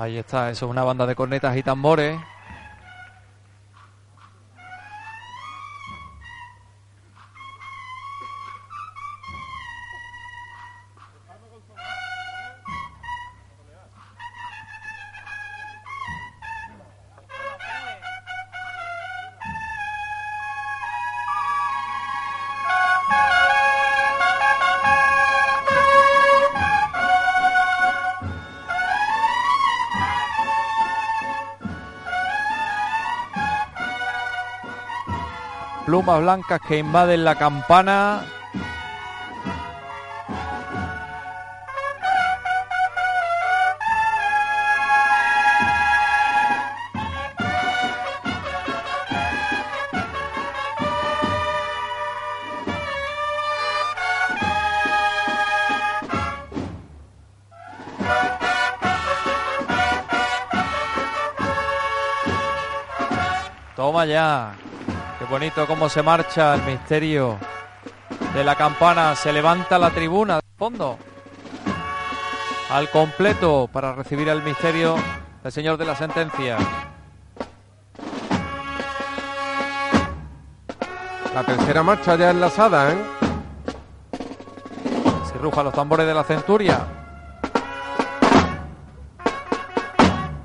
Ahí está, eso es una banda de cornetas y tambores. Plumas blancas que invaden la campana. Toma ya bonito cómo se marcha el misterio de la campana. Se levanta la tribuna de fondo al completo para recibir el misterio del señor de la sentencia. La tercera marcha ya enlazada, ¿eh? Se ruja los tambores de la centuria.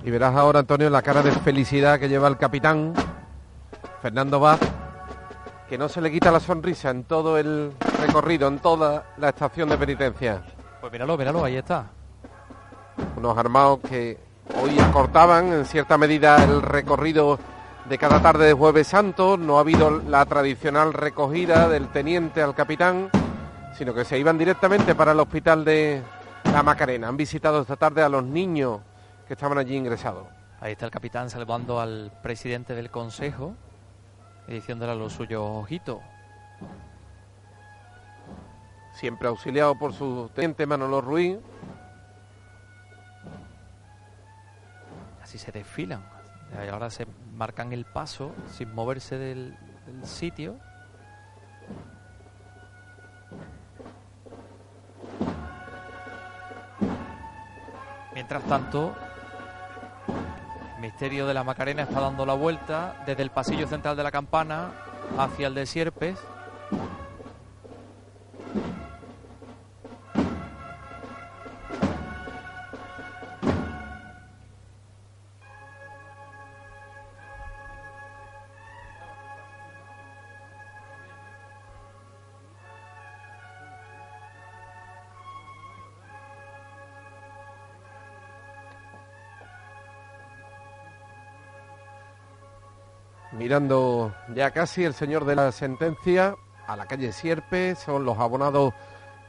Y verás ahora, Antonio, la cara de felicidad que lleva el capitán Fernando Vaz que no se le quita la sonrisa en todo el recorrido, en toda la estación de penitencia. Pues míralo, míralo, ahí está. Unos armados que hoy acortaban en cierta medida el recorrido de cada tarde de Jueves Santo. No ha habido la tradicional recogida del teniente al capitán, sino que se iban directamente para el hospital de La Macarena. Han visitado esta tarde a los niños que estaban allí ingresados. Ahí está el capitán salvando al presidente del consejo y diciéndole a los suyos, ojito. Siempre auxiliado por su teniente Manolo Ruiz. Así se desfilan. Y ahora se marcan el paso sin moverse del, del sitio. Mientras tanto, misterio de la Macarena está dando la vuelta desde el pasillo central de la campana hacia el de Sierpes. Mirando ya casi el señor de la sentencia a la calle Sierpe, son los abonados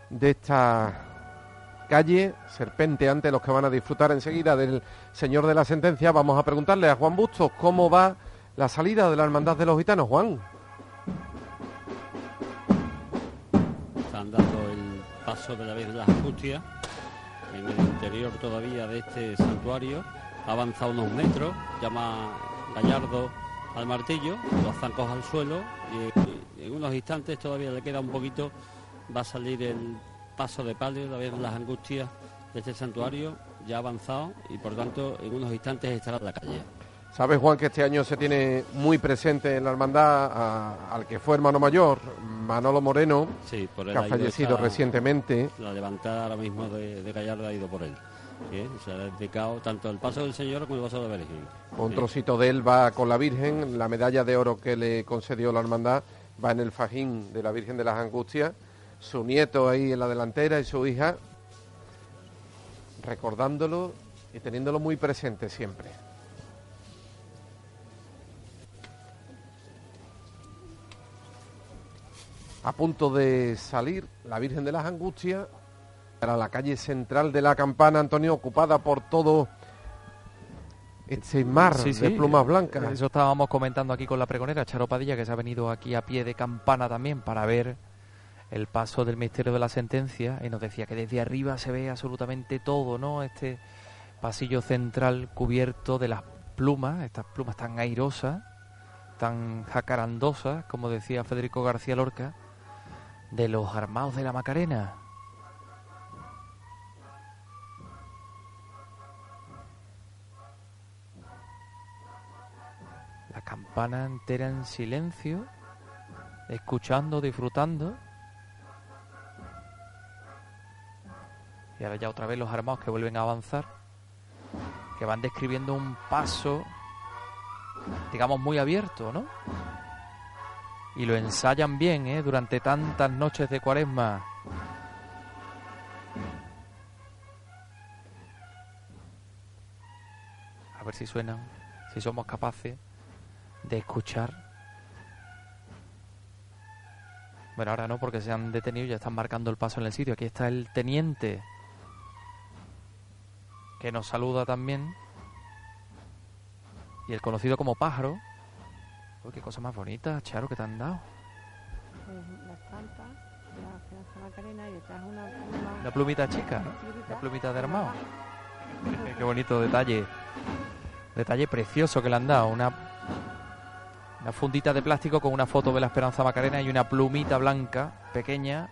de esta calle, Serpente ante los que van a disfrutar enseguida del señor de la sentencia. Vamos a preguntarle a Juan Bustos cómo va la salida de la Hermandad de los Gitanos. Juan. Están dando el paso de la vez de las Angustias en el interior todavía de este santuario. Ha avanzado unos metros, llama Gallardo al martillo, los zancos al suelo y en unos instantes todavía le queda un poquito, va a salir el paso de palio, todavía las angustias de este santuario ya avanzado y por tanto en unos instantes estará en la calle. Sabes, Juan, que este año se tiene muy presente en la hermandad al que fue hermano mayor, Manolo Moreno, sí, por que ha fallecido recientemente. La levantada ahora mismo de, de Gallardo ha ido por él se ha dedicado tanto el paso del Señor como el paso de la Virgen. Un trocito de él va con la Virgen, la medalla de oro que le concedió la hermandad va en el fajín de la Virgen de las Angustias, su nieto ahí en la delantera y su hija, recordándolo y teniéndolo muy presente siempre. A punto de salir la Virgen de las Angustias para la calle central de la campana, Antonio, ocupada por todo este mar de plumas blancas. Eso estábamos comentando aquí con la pregonera Charo Padilla, que se ha venido aquí a pie de campana también para ver el paso del misterio de la sentencia y nos decía que desde arriba se ve absolutamente todo, ¿no? Este pasillo central cubierto de las plumas, estas plumas tan airosas, tan jacarandosas, como decía Federico García Lorca, de los armados de la Macarena. Campana entera en silencio, escuchando, disfrutando. Y ahora ya otra vez los armados que vuelven a avanzar, que van describiendo un paso, digamos, muy abierto, ¿no? Y lo ensayan bien, ¿eh? Durante tantas noches de cuaresma. A ver si suenan, si somos capaces de escuchar. Bueno, ahora no, porque se han detenido y ya están marcando el paso en el sitio. Aquí está el teniente que nos saluda también. Y el conocido como pájaro. Uy, qué cosa más bonita, Charo, que te han dado. Pues la estampa, la Esperanza Macarena y detrás una pluma. Una plumita chica, una plumita de armado. qué bonito detalle. Detalle precioso que le han dado. Una, una fundita de plástico con una foto de la Esperanza Macarena y una plumita blanca pequeña.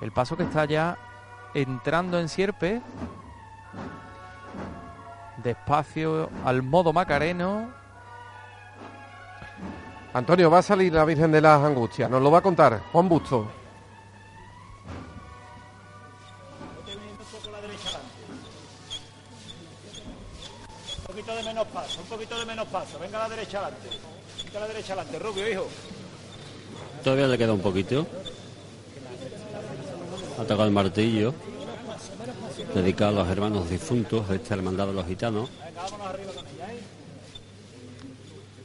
El paso que está ya entrando en Sierpe. Despacio al modo macareno. Antonio, va a salir la Virgen de las Angustias, nos lo va a contar Juan Busto. Un poquito de menos paso, un poquito de menos paso. Venga a la derecha adelante. A la derecha adelante, Rubio, hijo. Todavía le queda un poquito. Ha tocado el martillo. Dedicado a los hermanos difuntos de esta hermandad de los gitanos.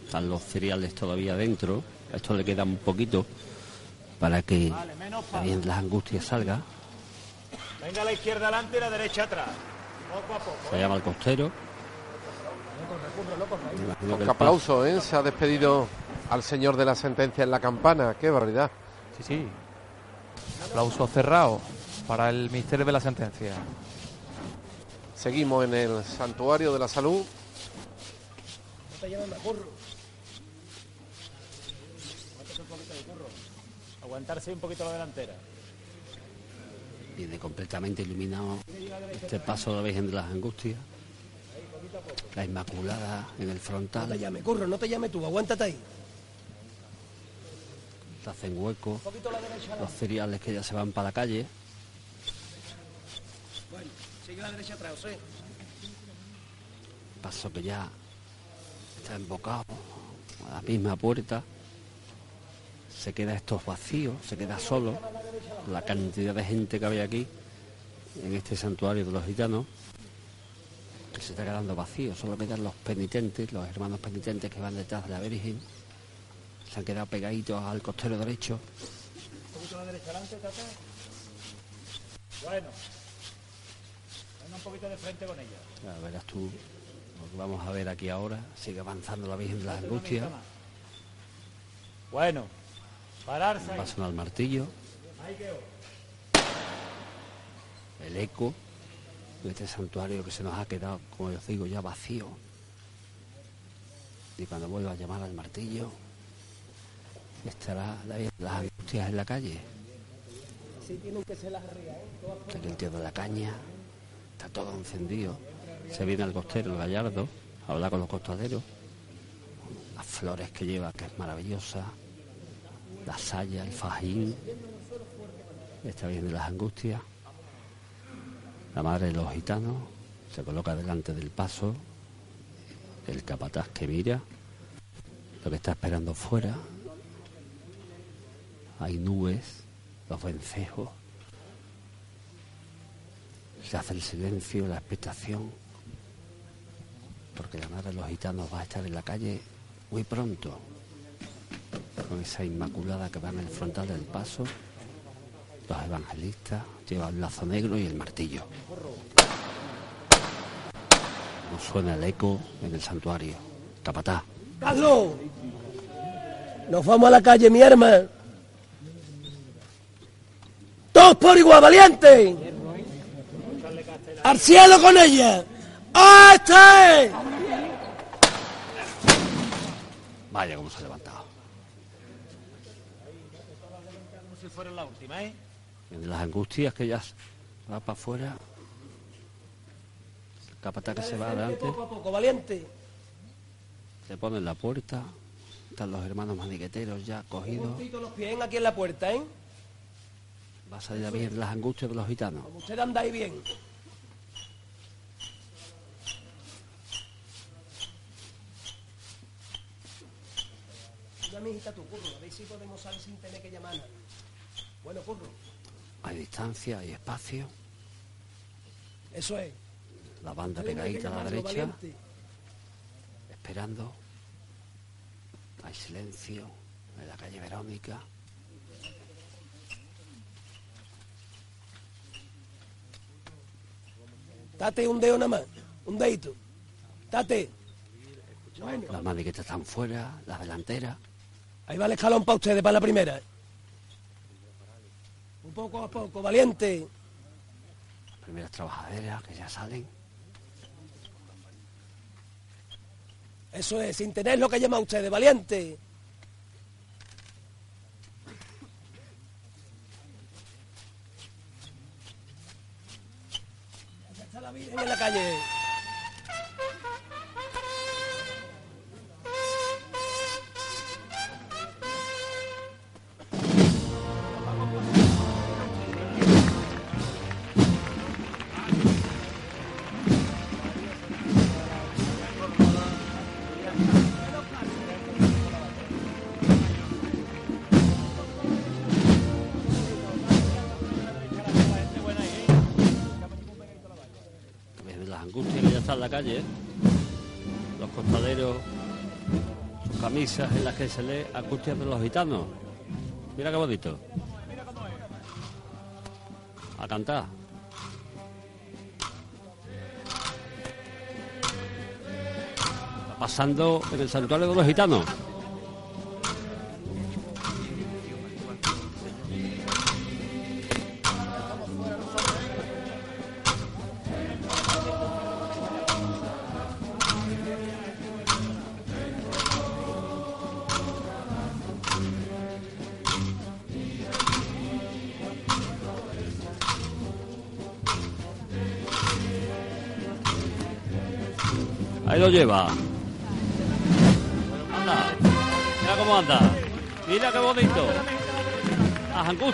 Están los cereales todavía dentro. A esto le queda un poquito para que de las angustias salga. Venga a la izquierda adelante y la derecha atrás. Poco a poco. Se llama el costero. Con aplauso, ¿eh? Se ha despedido al señor de la sentencia en la campana. Qué barbaridad. Sí, sí. Aplauso cerrado para el misterio de la sentencia. Seguimos en el santuario de la salud. Aguantarse un poquito la delantera. Viene completamente iluminado este paso de la Virgen de las Angustias. La Inmaculada en el No te frontal. llame, curro, no te llame tú, aguántate ahí. Se hacen hueco. Los cereales que ya se van para la calle. Sigue la derecha atrás, José. Paso que ya está embocado a la misma puerta. Se queda estos vacíos, se queda solo. La cantidad de gente que había aquí en este santuario de los gitanos. Que se está quedando vacío. Solo quedan los penitentes, los hermanos penitentes que van detrás de la Virgen. Se han quedado pegaditos al costero derecho. Un poquito la derecha adelante, Tata. Bueno. Venga un poquito de frente con ella. Ya verás tú lo que vamos a ver aquí ahora. Sigue avanzando la Virgen de las Angustias. Bueno. Pararse. Pasan al martillo. El eco de este santuario que se nos ha quedado, como os digo, ya vacío. Y cuando vuelva a llamar al martillo, estará la- las angustias en la calle. Aquí el tío de la caña, está todo encendido. Se viene al costero, el gallardo, a hablar con los costaderos. Las flores que lleva, que es maravillosa. La saya, el fajín. Está bien de las angustias. La madre de los gitanos se coloca delante del paso, el capataz que mira, lo que está esperando fuera. Hay nubes, los vencejos. Se hace el silencio, la expectación, porque la madre de los gitanos va a estar en la calle muy pronto, con esa inmaculada que va en el frontal del paso. Los evangelistas llevan el lazo negro y el martillo. Nos suena el eco en el santuario. Capatá, ¡Carlos! Nos vamos a la calle, mi arma. ¡Todos por igual, valiente! ¡Al cielo con ella! ¡Ah, este! vaya cómo se ha levantado. Como si fuera la última, ¿eh? En las angustias que ya va para afuera. El capatá que se va adelante, Poco a poco, valiente. se pone en la puerta. están los hermanos maniqueteros ya cogidos. Los pies aquí en la puerta, ¿eh? Va a salir a bien las angustias de los gitanos. Como usted andáis bien. Una mijita tu curro, a ver si podemos salir sin tener que llamar a nadie. Bueno, curro, Hay distancia, hay espacio. eso es. La banda pegadita a la derecha, valiente. esperando. Hay silencio en la calle Verónica. Date un dedo nada más, un dedito. Date. Las maniquetas están fuera, las delanteras. ahí va el escalón para ustedes, para la primera. Poco a poco, valiente. Las primeras trabajaderas que ya salen. Eso es, sin tener lo que llaman ustedes, valiente. Está la Virgen en la calle. La calle. ¿eh? Los costaleros, sus camisas en las que se lee angustias de los gitanos. Mira qué bonito. A cantar. Pasando en el santuario de los gitanos.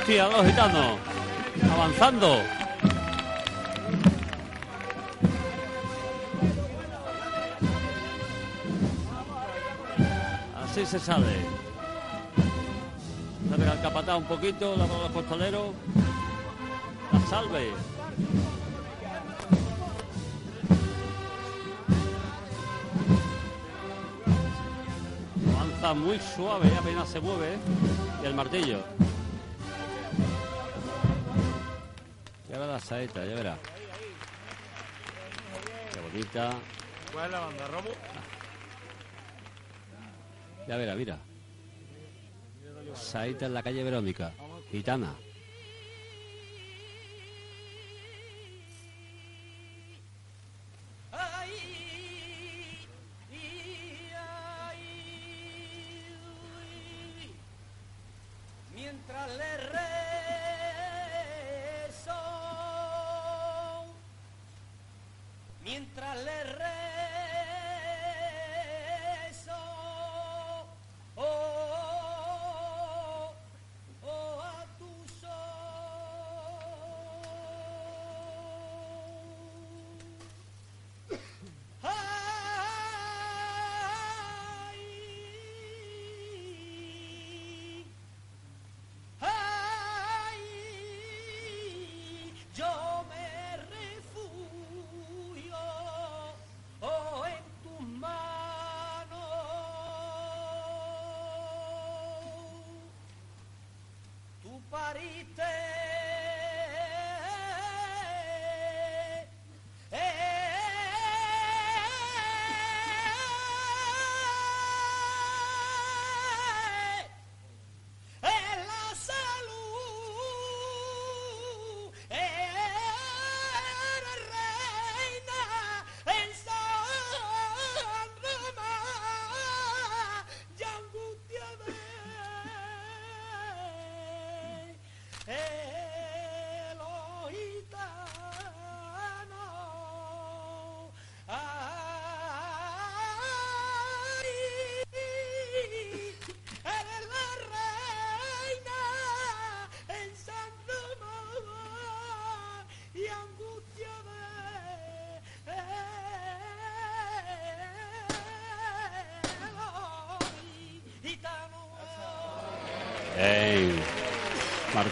Los. Avanzando. Así se sale. Se pega el capataz un poquito, la los costaleros. La salve. Avanza muy suave, apenas se mueve. ¿eh? Y el martillo. Saeta, ya verá. Qué bonita. ¿Cuál es la banda, Romo? Ya verá, mira. Saeta en la calle Verónica. Gitana. sparite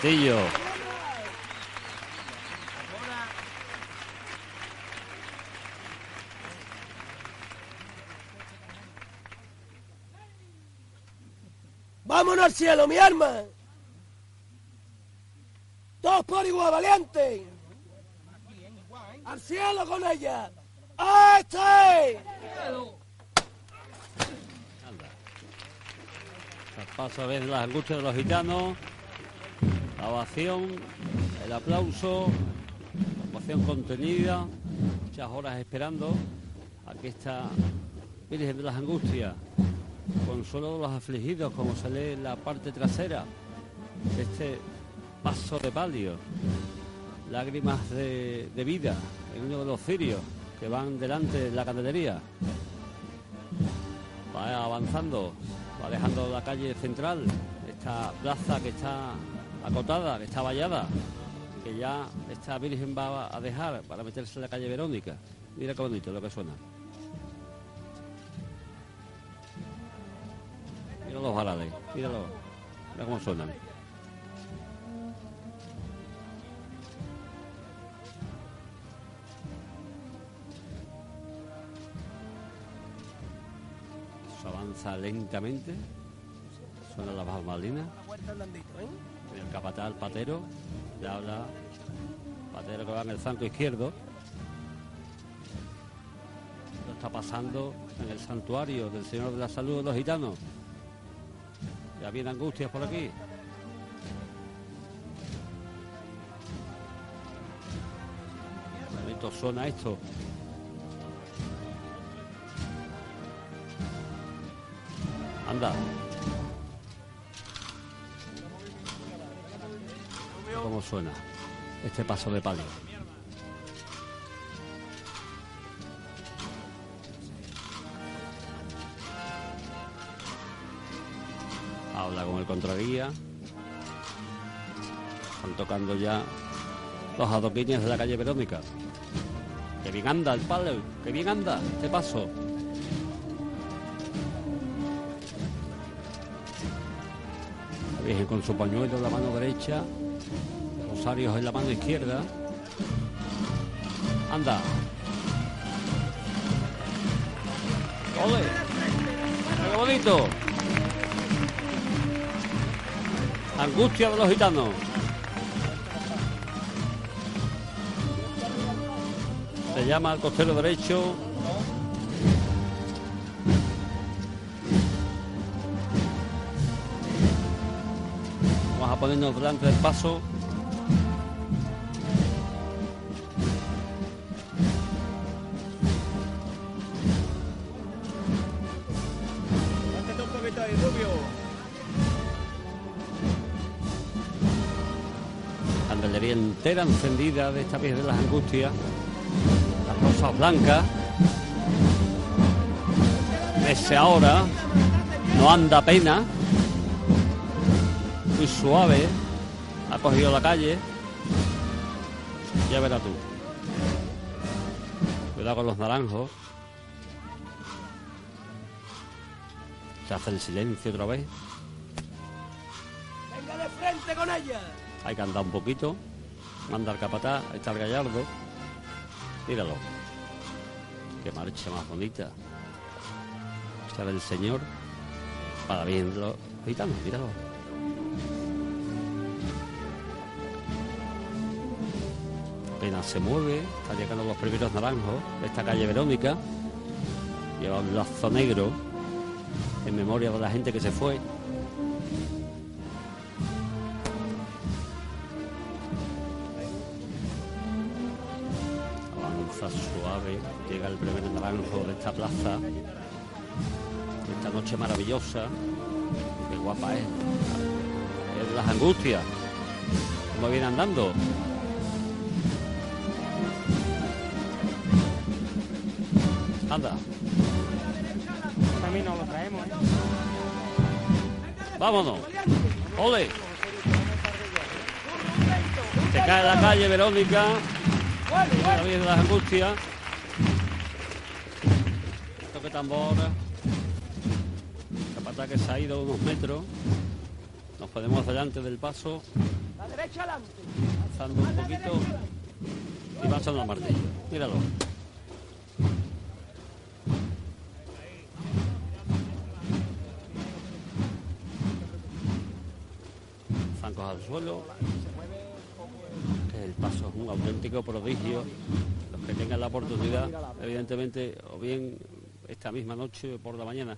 Martillo. Vámonos al cielo, mi arma. Todos por igual, valiente. Al cielo con ella. ¡Este! Anda. Paso a ver las angustias de los gitanos. El aplauso, la ovación contenida, muchas horas esperando. Aquí está Virgen de las Angustias, consuelo de los afligidos, como se lee en la parte trasera de este paso de palio. Lágrimas de, de vida en uno de los cirios que van delante de la candelería. Va avanzando, va dejando la calle central, esta plaza que está acotada, que está vallada, que ya esta Virgen va a dejar para meterse en la calle Verónica. Mira qué bonito lo que suena. Mira los míralo, mira cómo suenan. Eso avanza lentamente, suena la bambalinas. El capataz, el patero, le habla, patero que va en el flanco izquierdo. Lo está pasando en el santuario del Señor de la Salud de los Gitanos. Ya viene Angustias por aquí. Bonito suena esto. Anda. Este paso de palio? Habla con el contraguía. Están tocando ya los adoquines de la calle Verónica. Que bien anda el palo, que bien anda este paso. La Virgen con su pañuelo en la mano derecha, rosarios en la mano izquierda. Anda. ¡Ole! ¡Qué bonito! Angustia de los gitanos. Se llama al costero derecho. Vamos a ponernos delante del paso. Entera encendida de esta Virgen de las Angustias. Las rosas blancas. Ese ahora no anda pena. Muy suave. Ha cogido la calle. Ya verás tú. Cuidado con los naranjos. Se hace el silencio otra vez. Venga de frente con ella. Hay que andar un poquito. Manda el capataz, ahí está el gallardo. Míralo. Qué marcha más bonita. Esta del señor. Para bien los gitanos, míralo. Apenas se mueve, está llegando los primeros naranjos de esta calle Verónica. Lleva un lazo negro en memoria de la gente que se fue. Suave, llega el primer naranjo de esta plaza, de esta noche maravillosa. Qué guapa es. Es de las angustias. Como viene andando. Anda, También nos lo traemos, ¿eh? vámonos. ¡Ole! Se cae la calle Verónica. La Virgen de las Angustias. Toque tambor. Capata que se ha ido unos metros. Nos ponemos delante del paso. La derecha adelante. Avanzando un poquito y pasando al martillo. Míralo. Zancos al suelo. El paso es un auténtico prodigio. Los que tengan la oportunidad, evidentemente, o bien esta misma noche o por la mañana,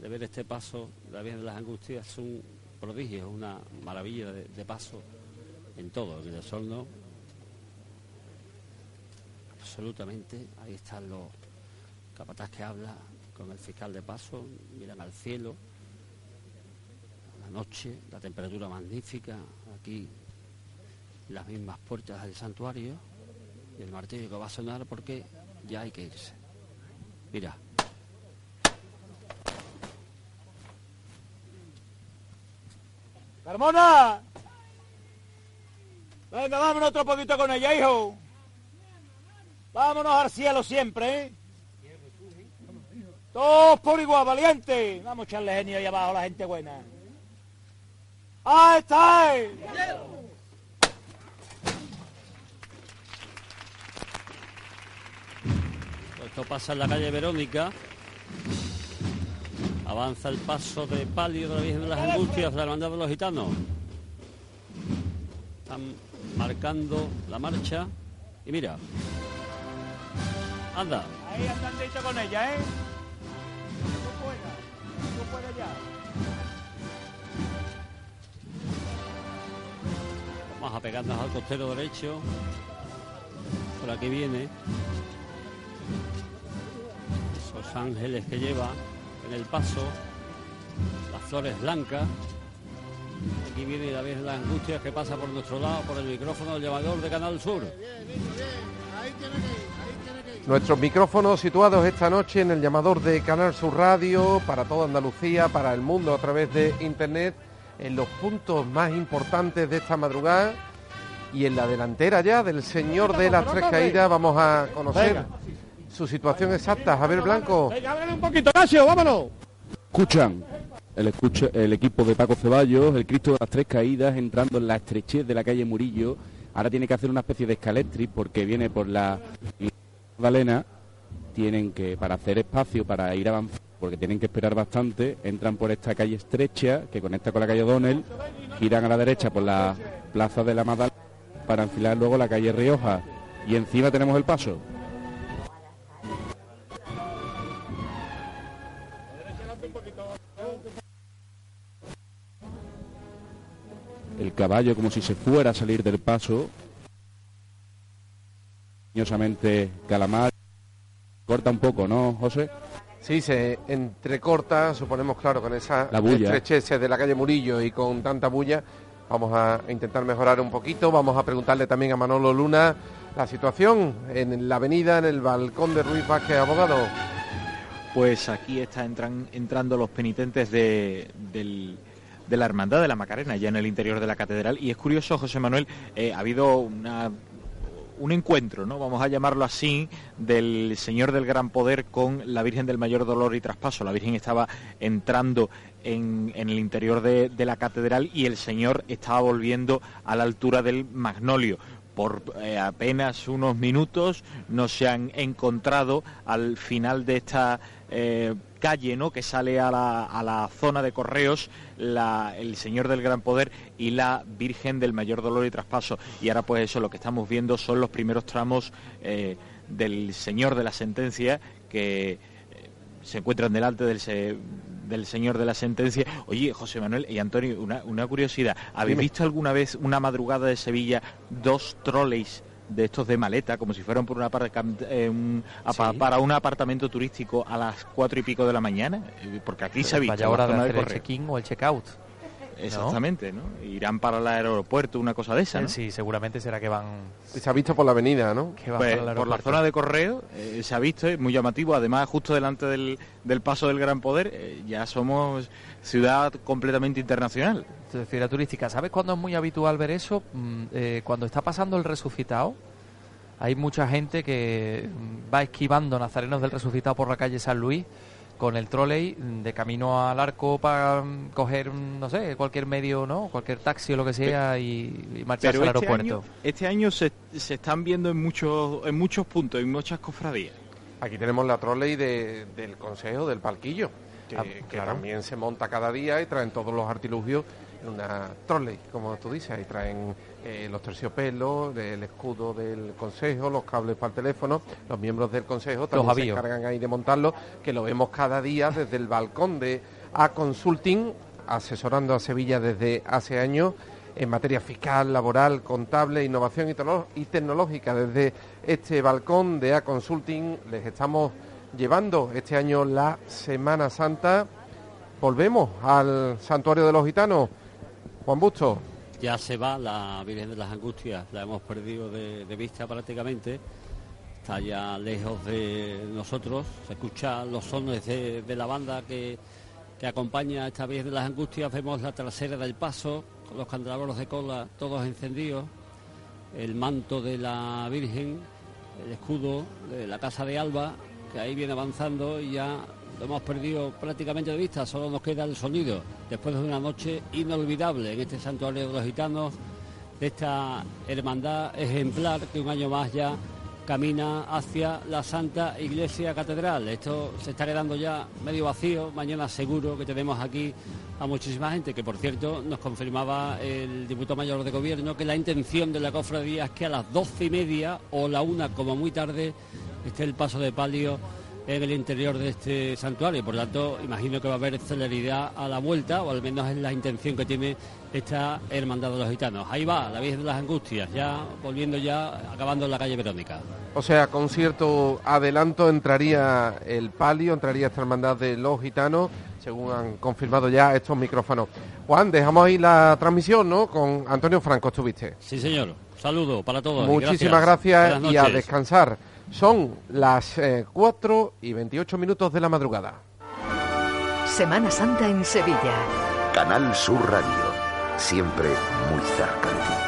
de ver este paso la Virgen de las Angustias, es un prodigio, es una maravilla de, paso en todo, en el Osorno. Absolutamente, ahí están los capataz que habla con el fiscal de paso, miran al cielo, la noche, la temperatura magnífica, aquí las mismas puertas del santuario y el martillo que va a sonar porque ya hay que irse. Mira. Carmona. Venga, vámonos otro poquito con ella, hijo. Vámonos al cielo siempre, ¿eh? Todos por igual, valiente. Vamos a echarle genio ahí abajo la gente buena. ¡Ahí está! eh. Esto pasa en la calle Verónica. Avanza el paso de palio de la Virgen de las Angustias de la Hermandad de los Gitanos. Están marcando la marcha. Y mira. Anda. Ahí andandito con ella, ¿eh? Tú puedas, tú puedes ya. Vamos a pegarnos al costero derecho. Por aquí viene. Esos ángeles que lleva en el paso. Las flores blancas. Aquí viene la Virgen de las Angustias que pasa por nuestro lado, por el micrófono del llevador de Canal Sur. Nuestros micrófonos situados esta noche en el llamador de Canal Sur Radio para toda Andalucía, para el mundo a través de Internet, en los puntos más importantes de esta madrugada y en la delantera ya del señor de las tres caídas vamos a conocer Venga. Su situación exacta. Javier Blanco. Venga, un poquito, Casio, vámonos. escuchan el, escucha- el equipo de Paco Ceballos, el Cristo de las Tres Caídas, entrando en la estrechez de la calle Murillo. Ahora tiene que hacer una especie de escaletris porque viene por la Magdalena. Tienen que, para hacer espacio, para ir avanzando, porque tienen que esperar bastante, entran por esta calle estrecha que conecta con la calle O'Donnell, giran a la derecha por la plaza de la Magdalena para enfilar luego la calle Rioja. Y encima tenemos el paso. El caballo como si se fuera a salir del paso. Cariñosamente Calamar. Corta un poco, ¿no, José? Sí, se entrecorta, suponemos, claro, con esa La bulla. estrechez de la calle Murillo y con tanta bulla. Vamos a intentar mejorar un poquito. Vamos a preguntarle también a Manolo Luna la situación en la avenida, en el balcón de Ruiz Vázquez, abogado. Pues aquí están entran- entrando los penitentes de, del- de la Hermandad de la Macarena, ya en el interior de la catedral. Y es curioso, José Manuel, eh, ha habido un encuentro, ¿no? Vamos a llamarlo así, del Señor del Gran Poder con la Virgen del Mayor Dolor y Traspaso. La Virgen estaba entrando en, en el interior de, de la catedral y el Señor estaba volviendo a la altura del Magnolio por eh, apenas unos minutos no se han encontrado al final de esta eh, calle ¿no? que sale a la, a la zona de correos la- el Señor del Gran Poder y la Virgen del Mayor Dolor y Traspaso. Y ahora pues eso lo que estamos viendo son los primeros tramos eh, del Señor de la Sentencia que eh, se encuentran delante del, se- del señor de la sentencia. Oye, José Manuel y Antonio, una, una curiosidad. ¿Habéis visto alguna vez una madrugada de Sevilla dos trolleys de estos de maleta, como si fueran por una eh, un- apa- Sí. para un apartamento turístico a las cuatro y pico de la mañana? Eh, Porque aquí se ha visto. Vaya hora de hacer el check-in o el check-out. Exactamente, ¿no? Irán para el aeropuerto, una cosa de esa, ¿no? Sí, seguramente será que van, Se ha visto por la avenida, ¿no? que van Pues, para el por la zona de correo eh, se ha visto, es muy llamativo, además justo delante del, del paso del Gran Poder, eh, ya somos ciudad completamente internacional. De ciudad turística. ¿Sabes cuándo es muy habitual ver eso? Mm, eh, cuando está pasando el resucitado, hay mucha gente que mm, va esquivando nazarenos del resucitado por la calle San Luis, con el trolley mm, de camino al arco para coger, no sé, cualquier medio, ¿no? Cualquier taxi o lo que sea y, y marcharse Pero al este aeropuerto. año, este año se, se están viendo en muchos, en muchos puntos, en muchas cofradías. Aquí tenemos la trolley de- del Consejo del Palquillo, que, Ah, que claro. también se monta cada día y traen todos los artilugios una trolley, como tú dices. Ahí traen eh, los terciopelos, el escudo del Consejo, los cables para el teléfono. Los miembros del Consejo también se avíos. encargan ahí de montarlo, que lo vemos cada día desde el balcón de A Consulting, asesorando a Sevilla desde hace años en materia fiscal, laboral, contable, innovación y tecnológica. Desde este balcón de A Consulting les estamos llevando este año la Semana Santa. Volvemos al Santuario de los Gitanos. Juan Busto, Ya se va la Virgen de las Angustias, la hemos perdido de, vista prácticamente. Está ya lejos de nosotros, se escuchan los sones de, de la banda que, que acompaña a esta Virgen de las Angustias. Vemos la trasera del paso, con los candelabros de cola todos encendidos, el manto de la Virgen, el escudo de la Casa de Alba, que ahí viene avanzando y ya lo hemos perdido prácticamente de vista, solo nos queda el sonido, después de una noche inolvidable en este santuario de los gitanos, de esta hermandad ejemplar que un año más ya camina hacia la Santa Iglesia Catedral. Esto se está quedando ya medio vacío, mañana seguro que tenemos aquí a muchísima gente, que por cierto nos confirmaba el diputado mayor de gobierno que la intención de la cofradía es que a las doce y media o la una como muy tarde esté el paso de palio en el interior de este santuario. Por tanto, imagino que va a haber celeridad a la vuelta, o al menos es la intención que tiene esta hermandad de los gitanos. Ahí va, la Virgen de las Angustias, ya volviendo ya, acabando en la calle Verónica. o sea, con cierto adelanto entraría el palio, entraría esta hermandad de los gitanos, según han confirmado ya estos micrófonos. Juan, dejamos ahí la transmisión, ¿no? Con Antonio Franco estuviste. Sí, señor. Saludo para todos. Muchísimas gracias, y a descansar. Son las eh, 4 y 28 minutos de la madrugada. Semana Santa en Sevilla. Canal Sur Radio. Siempre muy cerca de ti.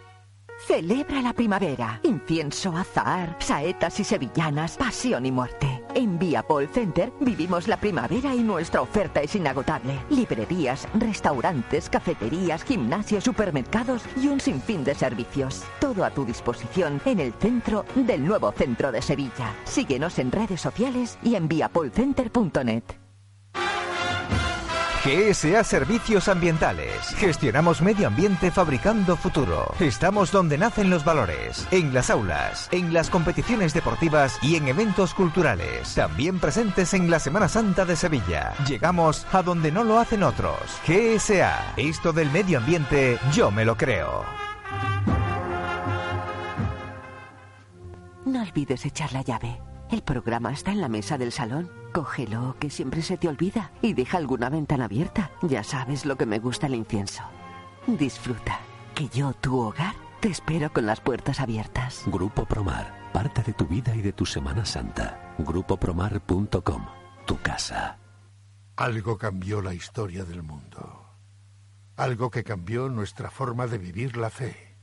Celebra la primavera. Incienso, azahar, saetas y sevillanas, pasión y muerte. En Vía Paul Center vivimos la primavera y nuestra oferta es inagotable. Librerías, restaurantes, cafeterías, gimnasios, supermercados y un sinfín de servicios. Todo a tu disposición en el centro del nuevo centro de Sevilla. Síguenos en redes sociales y en viapolcenter.net. GSA Servicios Ambientales. Gestionamos medio ambiente fabricando futuro. Estamos donde nacen los valores, en las aulas, en las competiciones deportivas y en eventos culturales. También presentes en la Semana Santa de Sevilla. Llegamos a donde no lo hacen otros. GSA. Esto del medio ambiente yo me lo creo. No olvides echar la llave. El programa está en la mesa del salón. Cógelo, que siempre se te olvida. Y deja alguna ventana abierta. Ya sabes lo que me gusta el incienso. Disfruta. Que yo, tu hogar, te espero con las puertas abiertas. Grupo Promar. Parte de tu vida y de tu Semana Santa. Grupopromar.com. Tu casa. Algo cambió la historia del mundo. Algo que cambió nuestra forma de vivir la fe.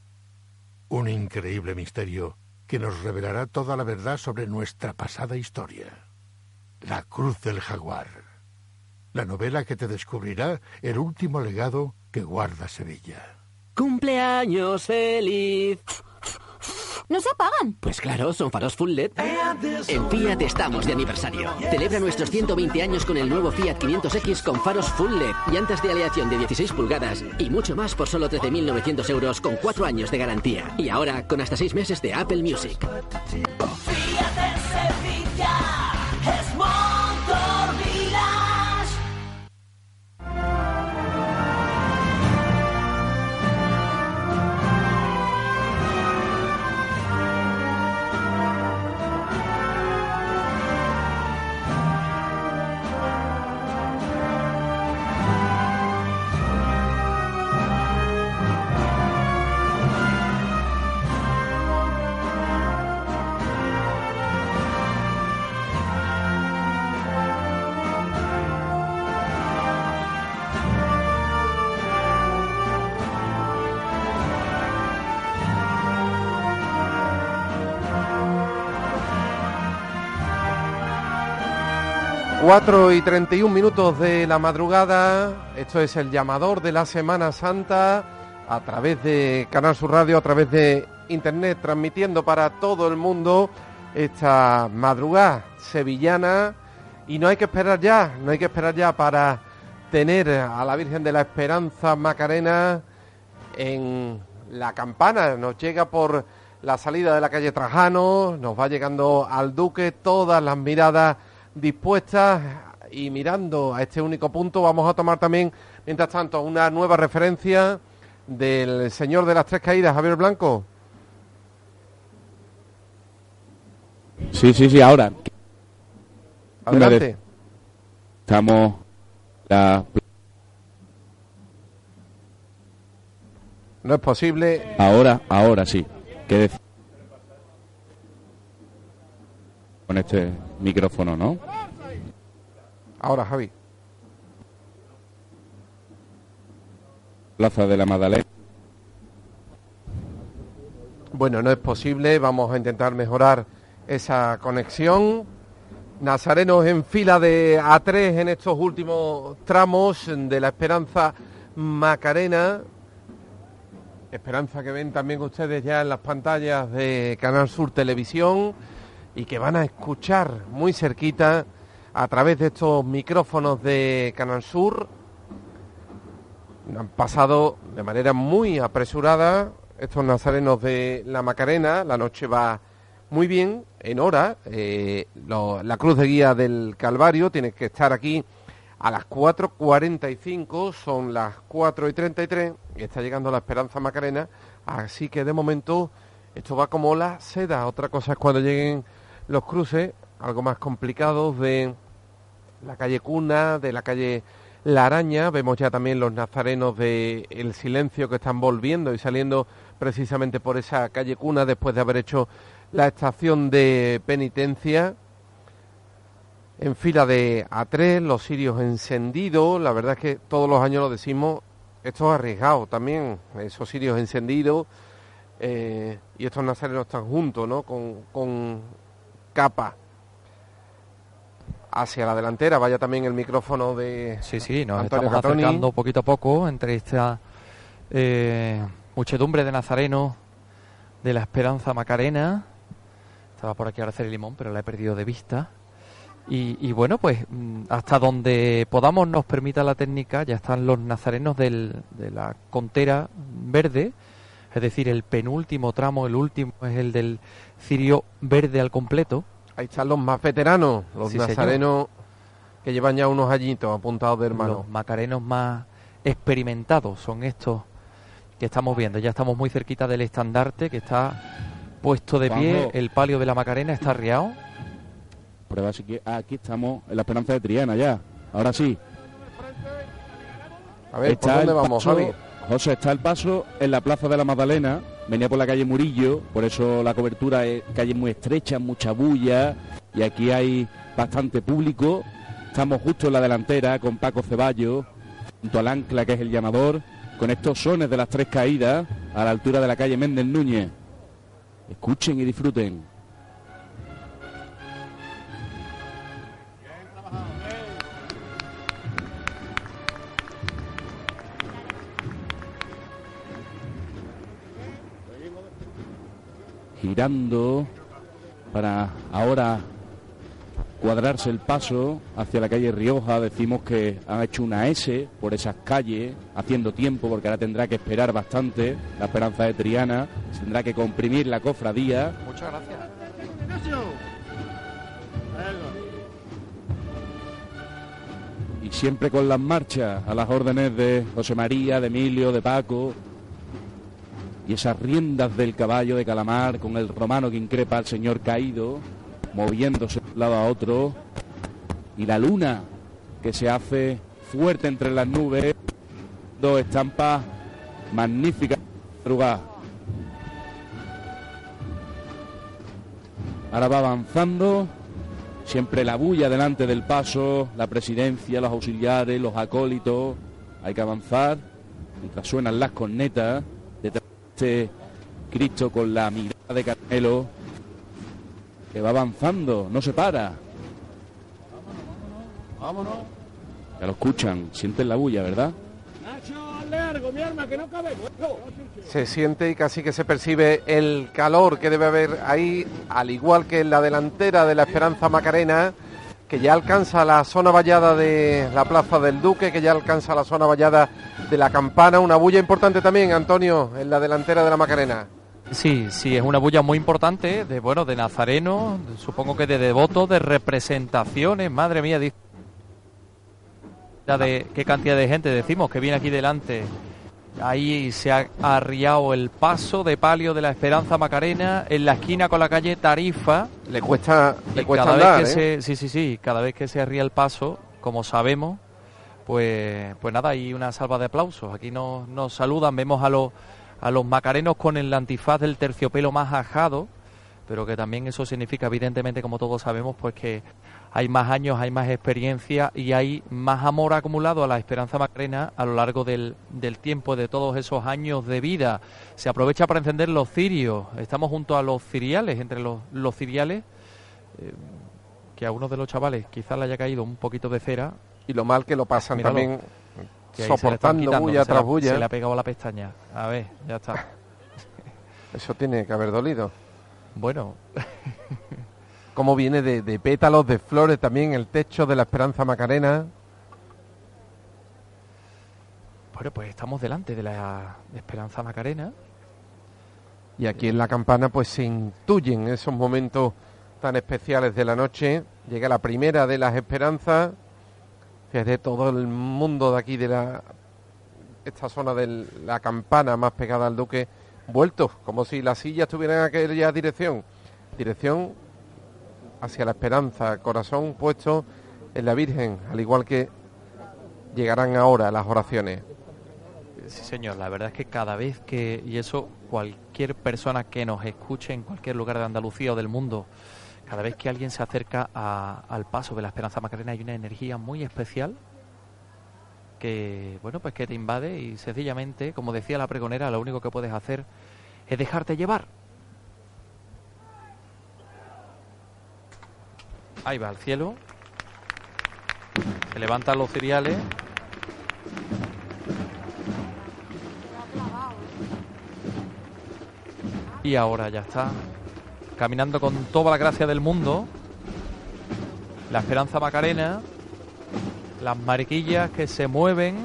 Un increíble misterio que nos revelará toda la verdad sobre nuestra pasada historia. La Cruz del Jaguar. La novela que te descubrirá el último legado que guarda Sevilla. Cumpleaños feliz. No se apagan. Pues claro, son faros full LED. En Fiat estamos de aniversario. Celebra nuestros 120 años con el nuevo Fiat 500X con faros full LED, llantas de aleación de 16 pulgadas y mucho más por solo 13.900 euros con 4 años de garantía. Y ahora con hasta 6 meses de Apple Music. 4 y 31 minutos de la madrugada, esto es el llamador de la Semana Santa a través de Canal Sur Radio, a través de Internet, transmitiendo para todo el mundo esta madrugada sevillana. Y no hay que esperar ya, no hay que esperar ya para tener a la Virgen de la Esperanza Macarena en la campana, nos llega por la salida de la calle Trajano, nos va llegando al Duque, todas las miradas dispuestas y mirando a este único punto vamos a tomar también, mientras tanto, una nueva referencia del señor de las tres caídas, Javier Blanco. Sí, sí, sí, ahora. Adelante. Estamos la No es posible. Ahora, ahora sí. ¿Qué decir? Con este micrófono, ¿no? Ahora, Javi. Plaza de la Madalena. Bueno, no es posible. Vamos a intentar mejorar esa conexión. Nazarenos en fila de A3 en estos últimos tramos de la Esperanza Macarena. Esperanza que ven también ustedes ya en las pantallas de Canal Sur Televisión y que van a escuchar muy cerquita a través de estos micrófonos de Canal Sur. Han pasado de manera muy apresurada estos nazarenos de la Macarena. La noche va muy bien, en hora. Eh, la cruz de guía del Calvario tiene que estar aquí a las 4.45, son las 4 y 33 y está llegando la Esperanza Macarena. Así que de momento esto va como la seda. Otra cosa es cuando lleguen los cruces, algo más complicados de la calle Cuna, de la calle La Araña. Vemos ya también los nazarenos de El Silencio que están volviendo y saliendo precisamente por esa calle Cuna después de haber hecho la estación de penitencia. En fila de A3, los sirios encendidos. La verdad es que todos los años lo decimos, esto es arriesgado también, esos sirios encendidos. eh, y estos nazarenos están juntos, ¿no? Con, con capa hacia la delantera. Vaya también el micrófono de Sí, sí, nos Antonio estamos acercando poquito a poco entre esta eh, muchedumbre de nazarenos de la Esperanza Macarena. Estaba por aquí Araceli Limón, pero la he perdido de vista. Y, y bueno, pues mm, hasta donde podamos nos permita la técnica, ya están los nazarenos del- de la contera verde, es decir, el penúltimo tramo, el último es el del cirio verde al completo. Ahí están los más veteranos, los Sí, señor. nazarenos que llevan ya unos añitos apuntados de hermano. Los macarenos más experimentados son estos que estamos viendo. Ya estamos muy cerquita del estandarte que está puesto de pie. Juanjo. El palio de la Macarena está arriado. Prueba si que aquí estamos en la Esperanza de Triana ya. Ahora sí. A ver, ¿por Está dónde vamos, Javi? José, está el paso en la Plaza de la Magdalena. Venía por la calle Murillo, por eso la cobertura es calle muy estrecha, mucha bulla. Y aquí hay bastante público. Estamos justo en la delantera con Paco Ceballos, junto al ancla que es el llamador, con estos sones de las tres caídas a la altura de la calle Méndez Núñez. Escuchen y disfruten. Girando para ahora cuadrarse el paso hacia la calle Rioja. Decimos que han hecho una S por esas calles, haciendo tiempo, porque ahora tendrá que esperar bastante la esperanza de Triana, se tendrá que comprimir la cofradía. Muchas gracias. y siempre con las marchas a las órdenes de José María, de Emilio, de Paco. Y esas riendas del caballo de Calamar con el romano que increpa al señor caído, moviéndose de un lado a otro. Y la luna que se hace fuerte entre las nubes. Dos estampas magníficas. Ahora va avanzando Siempre la bulla delante del paso, la presidencia, los auxiliares, los acólitos. Hay que avanzar mientras suenan las cornetas. Este Cristo con la mirada de Carmelo que va avanzando, no se para. Vámonos. Ya lo escuchan, sienten la bulla, ¿verdad? Se siente y casi que se percibe el calor que debe haber ahí, al igual que en la delantera de la Esperanza Macarena, que ya alcanza la zona vallada de la Plaza del Duque, que ya alcanza la zona vallada de la Campana. Una bulla importante también, Antonio, en la delantera de la Macarena. Sí, sí, es una bulla muy importante, de bueno, de nazareno, supongo que de devotos, de representaciones, madre mía, de qué cantidad de gente decimos que viene aquí delante. Ahí se ha arriado el paso de palio de la Esperanza Macarena en la esquina con la calle Tarifa. Le cuesta, le cuesta cada andar, vez ¿eh? que se, sí, sí, sí, cada vez que se arría el paso, como sabemos, pues, pues nada, hay una salva de aplausos. Aquí nos, nos saludan, vemos a los, a los macarenos con el antifaz del terciopelo más ajado, pero que también eso significa, evidentemente, como todos sabemos, pues que hay más años, hay más experiencia y hay más amor acumulado a la Esperanza Macarena a lo largo del, del tiempo, de todos esos años de vida. Se aprovecha para encender los cirios. Estamos junto a los ciriales, entre los, los ciriales, eh, que a uno de los chavales quizás le haya caído un poquito de cera. Y lo mal que lo pasan Míralo, también, que soportando quitando, bulla tras la- bulla. Se le ha pegado la pestaña. A ver, ya está. Eso tiene que haber dolido. Bueno. Cómo viene de, de pétalos, de flores también el techo de la Esperanza Macarena. Bueno, pues estamos delante de la Esperanza Macarena. Y aquí en la campana pues se intuyen esos momentos tan especiales de la noche. Llega la primera de las esperanzas. Fíjate todo el mundo de aquí de la esta zona de la campana más pegada al duque vueltos, como si las sillas tuvieran aquella dirección. Dirección hacia la esperanza, corazón puesto en la Virgen, al igual que llegarán ahora las oraciones. Sí, señor, la verdad es que cada vez que, y eso cualquier persona que nos escuche en cualquier lugar de Andalucía o del mundo, cada vez que alguien se acerca a- al paso de la Esperanza Macarena hay una energía muy especial que, bueno, pues que te invade y sencillamente, como decía la pregonera, lo único que puedes hacer es dejarte llevar. Ahí va al cielo. Se levantan los cereales. Y ahora ya está. Caminando con toda la gracia del mundo. La Esperanza Macarena. Las mariquillas que se mueven.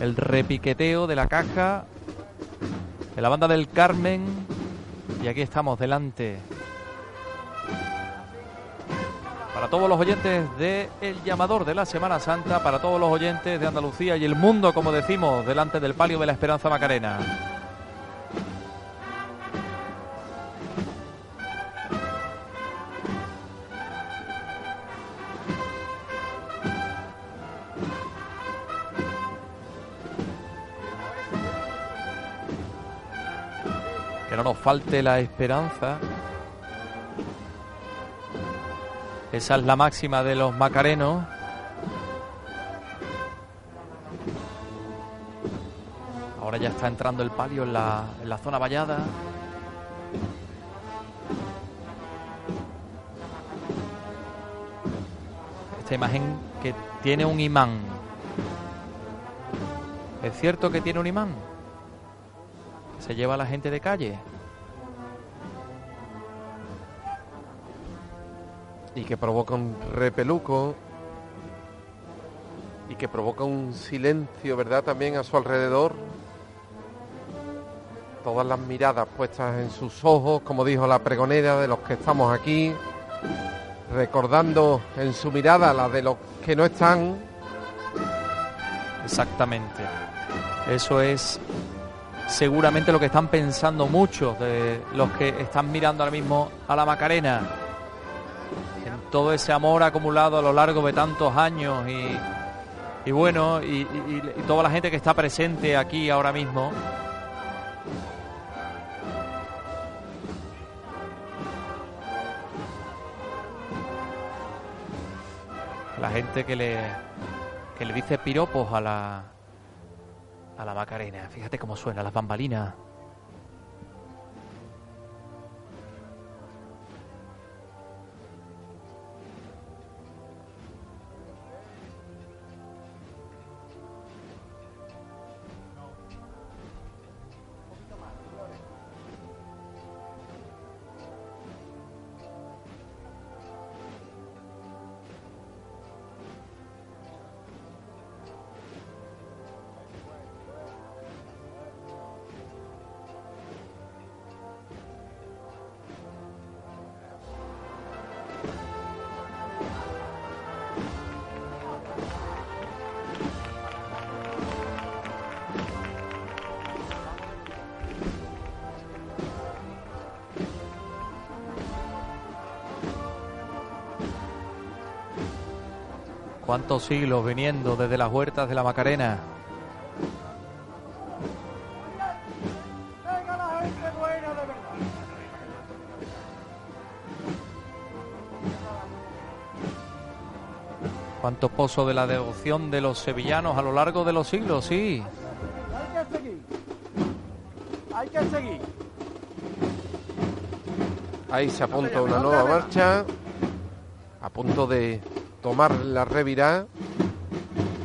El repiqueteo de la caja. De la banda del Carmen. Y aquí estamos delante. Para todos los oyentes de El Llamador de la Semana Santa, para todos los oyentes de Andalucía y el mundo, como decimos, delante del palio de la Esperanza Macarena. No nos falte la esperanza. Esa es la máxima de los macarenos. Ahora ya está entrando el palio en la, en la zona vallada. Esta imagen que tiene un imán. ¿Es cierto que tiene un imán? se lleva a la gente de calle. Y que provoca un repeluco y que provoca un silencio, ¿verdad? También a su alrededor. Todas las miradas puestas en sus ojos, como dijo la pregonera, de los que estamos aquí, recordando en su mirada la de los que no están. Exactamente. Eso es seguramente lo que están pensando muchos de los que están mirando ahora mismo a la Macarena. Todo ese amor acumulado a lo largo de tantos años y, bueno, y- y toda la gente que está presente aquí ahora mismo. La gente que le, que le dice piropos a la, a la Macarena. Fíjate cómo suena las bambalinas. ¿Cuántos siglos viniendo desde las huertas de la Macarena? Venga la gente buena de verdad. ¿Cuánto pozo de la devoción de los sevillanos a lo largo de los siglos? Sí. Hay que seguir. Hay que seguir. Ahí se apunta una nueva marcha, a punto de tomar la revirá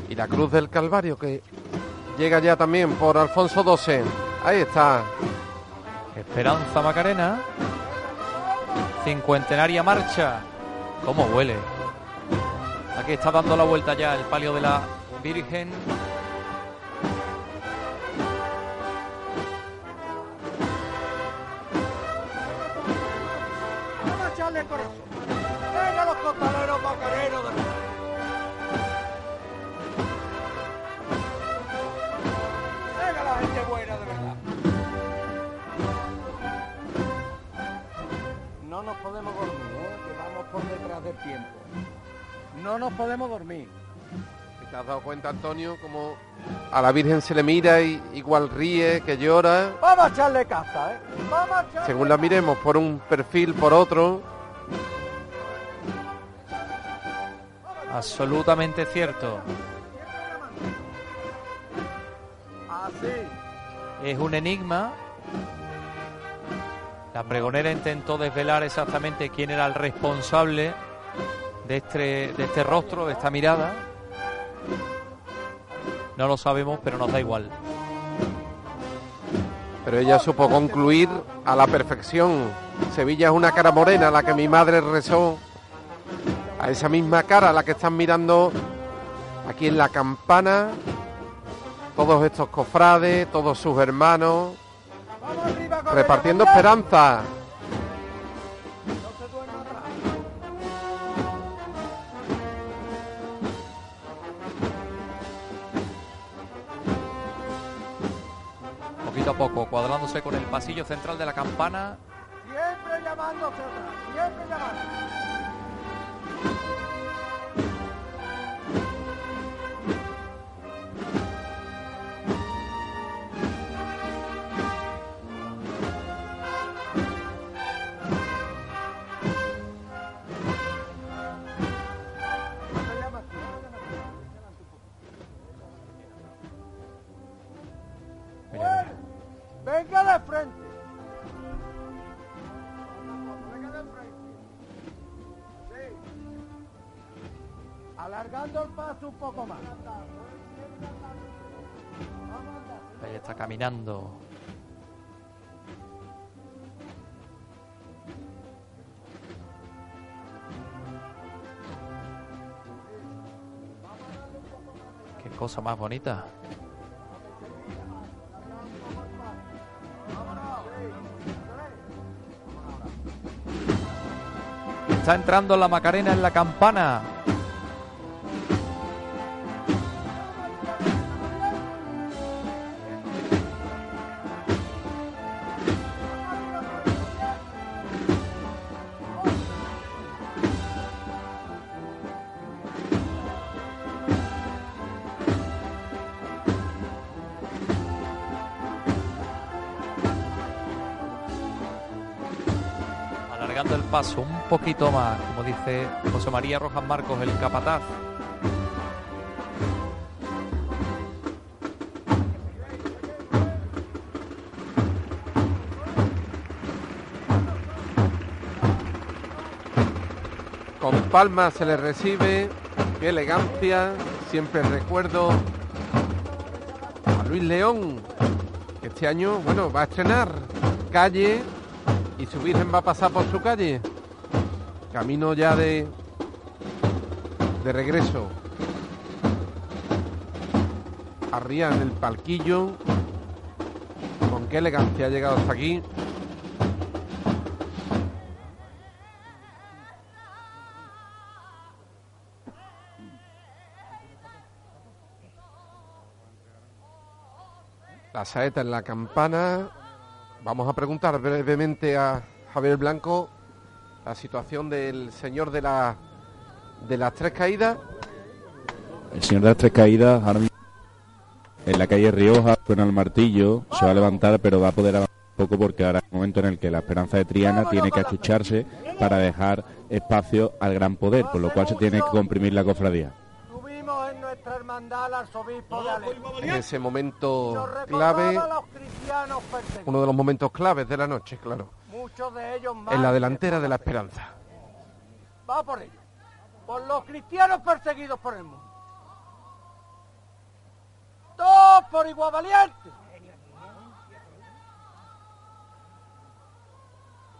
y la cruz del Calvario que llega ya también por Alfonso XII. Ahí está. Esperanza Macarena. Cincuentenaria marcha. ¿Cómo huele? Aquí está dando la vuelta ya el palio de la Virgen. Antonio, como a la Virgen se le mira y igual ríe, que llora? Vamos a echarle caza, ¿eh? Vamos a echarle Según la miremos por un perfil, por otro. Absolutamente cierto. Así. Es un enigma. La pregonera intentó desvelar exactamente quién era el responsable de este, de este rostro, de esta mirada. No lo sabemos, pero nos da igual. Pero ella supo concluir a la perfección. Sevilla es una cara morena, la que mi madre rezó. A esa misma cara, la que están mirando aquí en la campana. Todos estos cofrades, todos sus hermanos. Repartiendo esperanza. Poquito a poco, cuadrándose con el pasillo central de la campana. Siempre llamando atrás, siempre llamando. frente. Alargando el paso un poco más. Ahí está caminando. Qué cosa más bonita. Está entrando la Macarena en la campana. Poquito más, como dice José María Rojas Marcos, el capataz. Con palmas se le recibe, qué elegancia, siempre recuerdo a Luis León, que este año, bueno, va a estrenar calle y su Virgen va a pasar por su calle. Camino ya de, de regreso. Arriba en el palquillo. Con qué elegancia ha llegado hasta aquí. La saeta en la campana. Vamos a preguntar brevemente a Javier Blanco la situación del señor de la de las tres caídas. El señor de las tres caídas ahora mismo en la calle Rioja suena el martillo, se va a levantar pero va a poder avanzar un poco porque ahora es el momento en el que la esperanza de Triana tiene que achucharse para dejar espacio al gran poder, por lo cual se tiene que comprimir la cofradía. En nuestra hermandad al arzobispo de Alepo. En ese momento clave, uno de los momentos claves de la noche, claro. Muchos de ellos más. En la delantera de la esperanza. Va por ellos. Por los cristianos perseguidos por el mundo. Todos por igual valientes.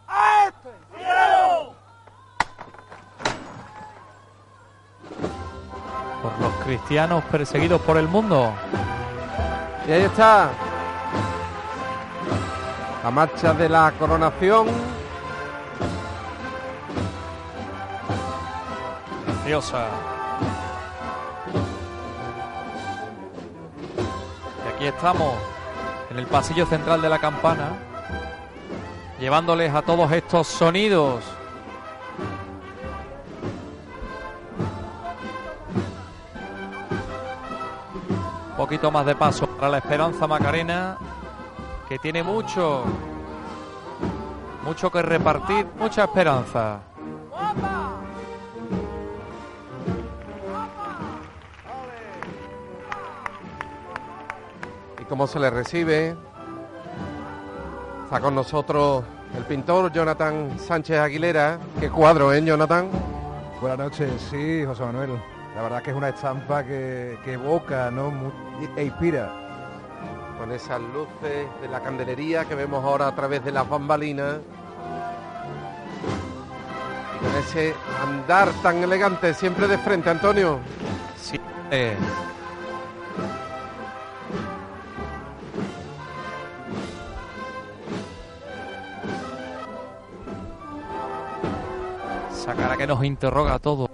¡A este! Por los cristianos perseguidos por el mundo. Y ahí está. La marcha de la coronación. Preciosa. Y aquí estamos, en el pasillo central de la campana, llevándoles a todos estos sonidos. Un poquito más de paso para la Esperanza Macarena, que tiene mucho, mucho que repartir, mucha esperanza. y cómo se le recibe. Está con nosotros el pintor Jonathan Sánchez Aguilera. Qué cuadro, ¿eh, Jonathan? Buenas noches, sí, José Manuel. La verdad que es una estampa que, que evoca ¿no? E inspira. Con esas luces de la candelería que vemos ahora a través de las bambalinas. Con ese andar tan elegante, siempre de frente, Antonio. Sí. eh, que nos interroga a todos.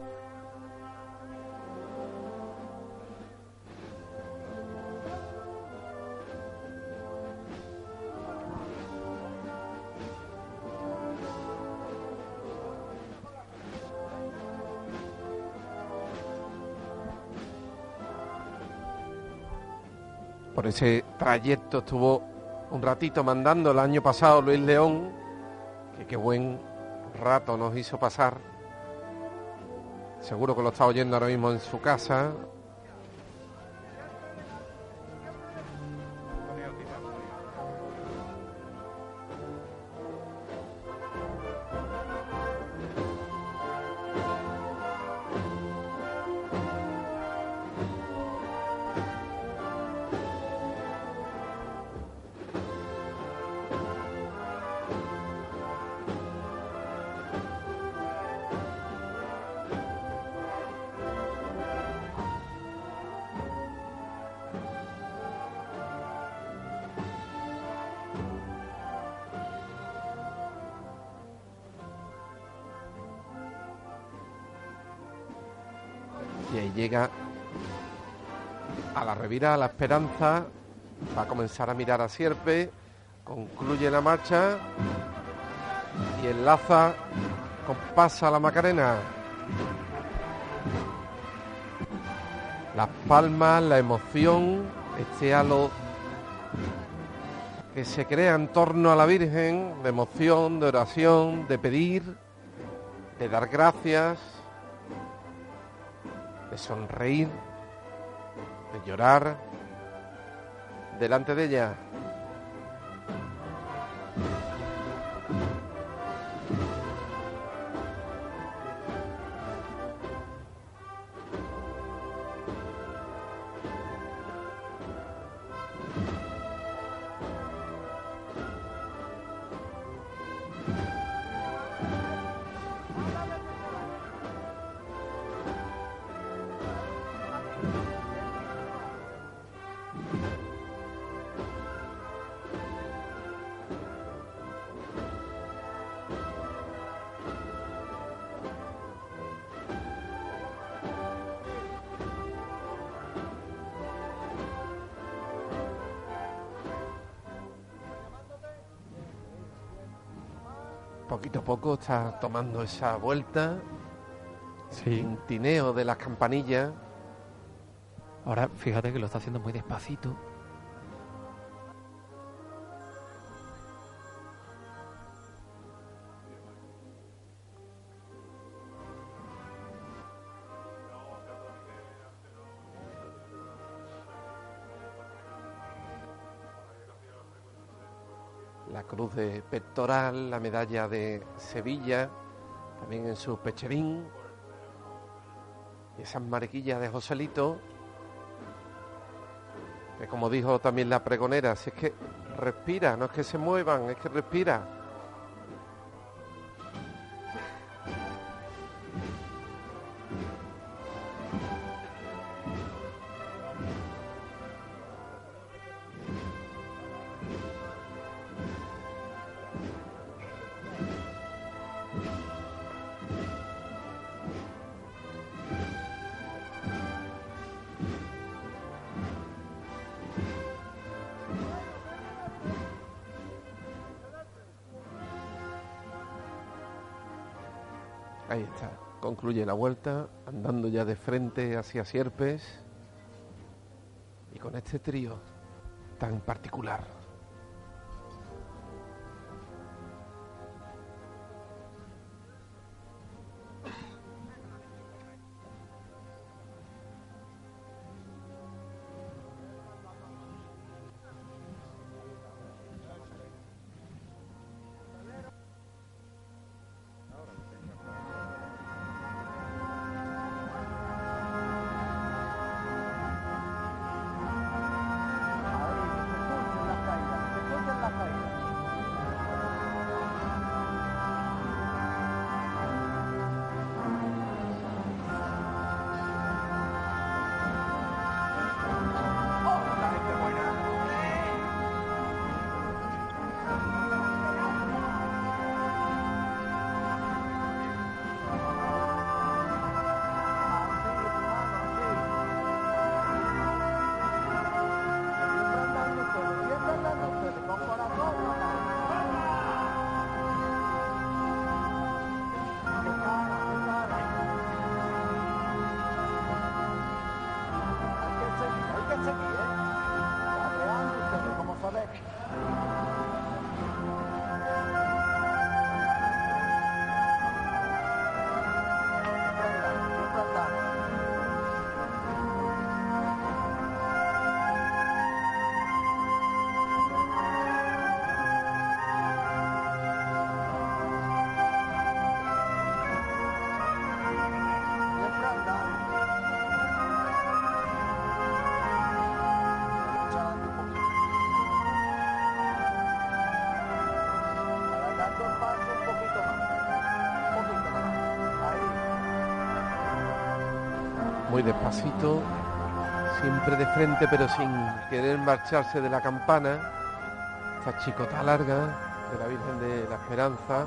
Ese trayecto estuvo un ratito mandando el año pasado Luis León, que qué buen rato nos hizo pasar. Seguro que lo está oyendo ahora mismo en su casa. Esperanza, va a comenzar a mirar a Sierpe, concluye la marcha y enlaza con pasa la Macarena. Las palmas, la emoción, este halo que se crea en torno a la Virgen, de emoción, de oración, de pedir, de dar gracias, de sonreír, de llorar delante de ella. Está tomando esa vuelta. Sí. Un tineo de las campanillas. Ahora fíjate que lo está haciendo muy despacito. Pectoral, la medalla de Sevilla, también en su pecherín. Y esas mariquillas de Joselito. Que como dijo también la pregonera, si es que respira, no es que se muevan, es que respira. La vuelta, andando ya de frente hacia Sierpes. Y con este trío tan particular. Pero sin querer marcharse de la campana. Esta chicota larga de la Virgen de la Esperanza.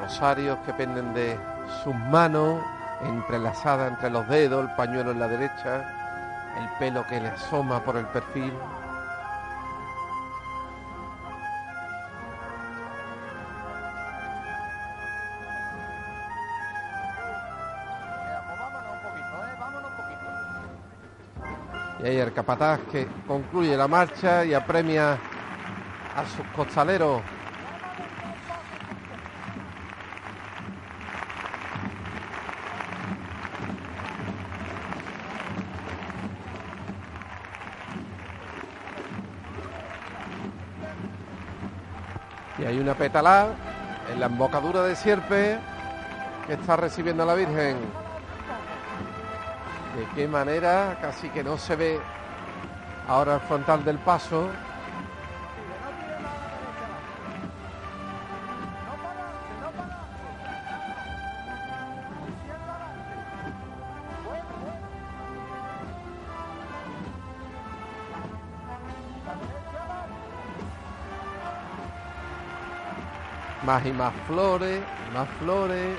rosarios que penden de sus manos, entrelazada entre los dedos, el pañuelo en la derecha, el pelo que le asoma por el perfil. Capataz que concluye la marcha y apremia a sus costaleros. Y hay una pétala en la embocadura de Sierpe que está recibiendo a la Virgen. De qué manera, casi que no se ve ahora el frontal del paso. Más y más flores, más flores.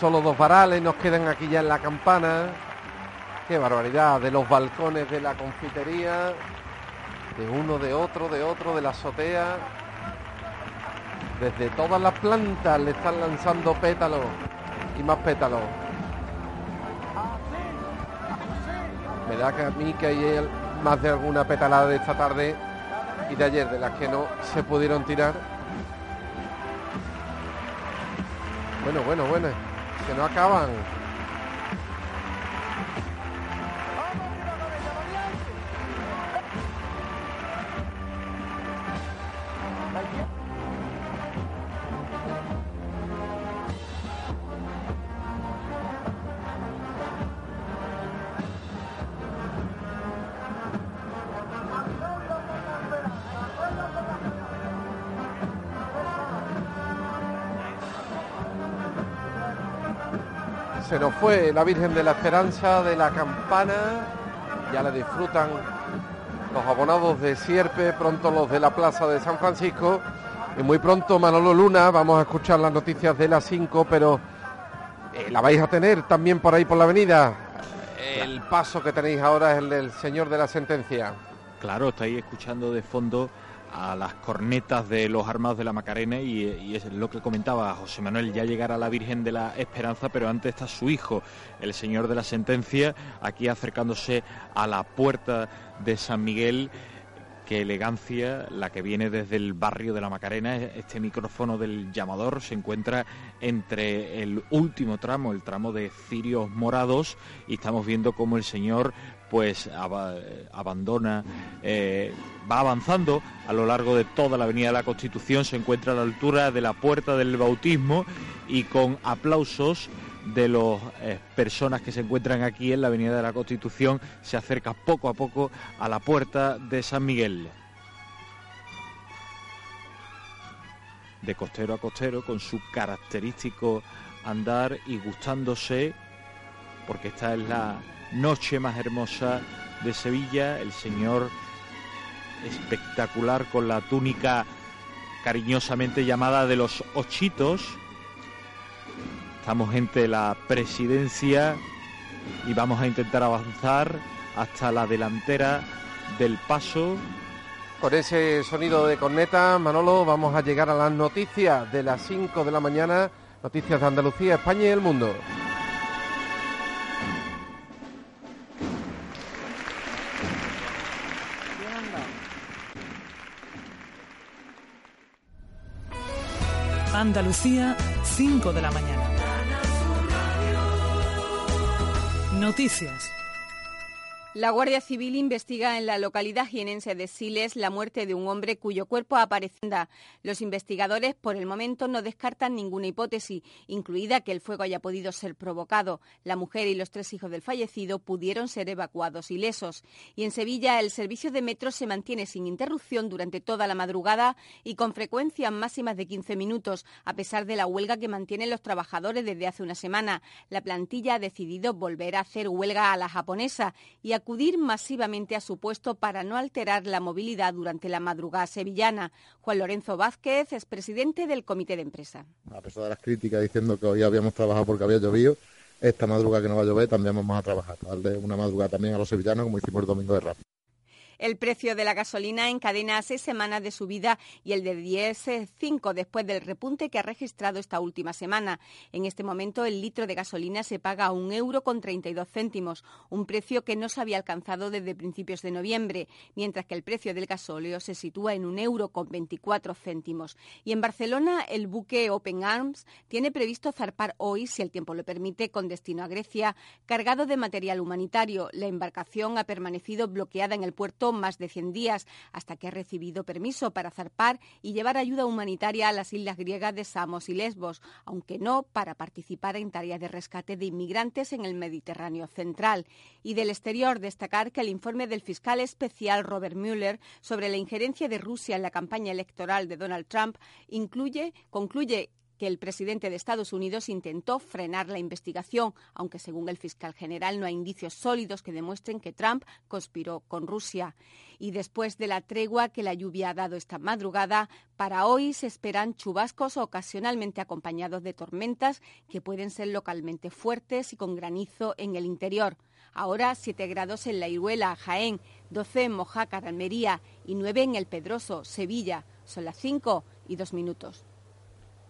Solo dos varales nos quedan aquí ya en la campana. Qué barbaridad, de los balcones de la confitería, de uno, de otro, de otro, de la azotea. Desde todas las plantas le están lanzando pétalos y más pétalos. Me da que a mí que hay más de alguna petalada de esta tarde y de ayer, de las que no se pudieron tirar. Bueno, bueno, bueno, que no acaban. Fue la Virgen de la Esperanza de la Campana. Ya la disfrutan los abonados de Sierpe, pronto los de la Plaza de San Francisco. Y muy pronto Manolo Luna, vamos a escuchar las noticias de las 5, pero eh, la vais a tener también por ahí por la avenida. El paso que tenéis ahora es el del señor de la sentencia. Claro, estáis escuchando de fondo a las cornetas de los armados de la Macarena y, es lo que comentaba José Manuel, ya llegará la Virgen de la Esperanza, pero antes está su hijo, el Señor de la Sentencia, aquí acercándose a la puerta de San Miguel. Qué elegancia la que viene desde el barrio de la Macarena. Este micrófono del llamador se encuentra entre el último tramo, el tramo de cirios morados, y estamos viendo cómo el Señor pues ab abandona, eh, va avanzando a lo largo de toda la Avenida de la Constitución, se encuentra a la altura de la Puerta del Bautismo y con aplausos de las eh, personas que se encuentran aquí en la Avenida de la Constitución se acerca poco a poco a la Puerta de San Miguel. De costero a costero, con su característico andar y gustándose, porque esta es la noche más hermosa de Sevilla, el señor espectacular con la túnica cariñosamente llamada de los ochitos. Estamos entre la presidencia y vamos a intentar avanzar hasta la delantera del paso. Con ese sonido de corneta, Manolo, vamos a llegar a las noticias de las 5 de la mañana, noticias de Andalucía, España y el mundo. Andalucía, 5 de la mañana. Noticias. La Guardia Civil investiga en la localidad jienense de Siles la muerte de un hombre cuyo cuerpo aparece. Los investigadores por el momento no descartan ninguna hipótesis, incluida que el fuego haya podido ser provocado. La mujer y los tres hijos del fallecido pudieron ser evacuados ilesos. Y en Sevilla el servicio de metro se mantiene sin interrupción durante toda la madrugada y con frecuencias máximas de 15 minutos, a pesar de la huelga que mantienen los trabajadores desde hace una semana. La plantilla ha decidido volver a hacer huelga a la japonesa y a acudir masivamente a su puesto para no alterar la movilidad durante la madrugada sevillana. Juan Lorenzo Vázquez es presidente del comité de empresa. A pesar de las críticas diciendo que hoy habíamos trabajado porque había llovido, esta madrugada que no va a llover también vamos a trabajar, darle una madrugada también a los sevillanos como hicimos el domingo de Rap. El precio de la gasolina encadena seis semanas de subida y el de diésel cinco después del repunte que ha registrado esta última semana. En este momento el litro de gasolina se paga a un euro con 32 céntimos, un precio que no se había alcanzado desde principios de noviembre, mientras que el precio del gasóleo se sitúa en un euro con 24 céntimos. Y en Barcelona el buque Open Arms tiene previsto zarpar hoy, si el tiempo lo permite, con destino a Grecia, cargado de material humanitario. La embarcación ha permanecido bloqueada en el puerto más de 100 días hasta que ha recibido permiso para zarpar y llevar ayuda humanitaria a las islas griegas de Samos y Lesbos, aunque no para participar en tareas de rescate de inmigrantes en el Mediterráneo central. Y del exterior, destacar que el informe del fiscal especial Robert Mueller sobre la injerencia de Rusia en la campaña electoral de Donald Trump incluye, concluye que el presidente de Estados Unidos intentó frenar la investigación, aunque según el fiscal general no hay indicios sólidos que demuestren que Trump conspiró con Rusia. Y después de la tregua que la lluvia ha dado esta madrugada, para hoy se esperan chubascos ocasionalmente acompañados de tormentas que pueden ser localmente fuertes y con granizo en el interior. Ahora 7 grados en La Iruela, Jaén, 12 en Mojácar, Almería y 9 en El Pedroso, Sevilla. Son las 5 y 2 minutos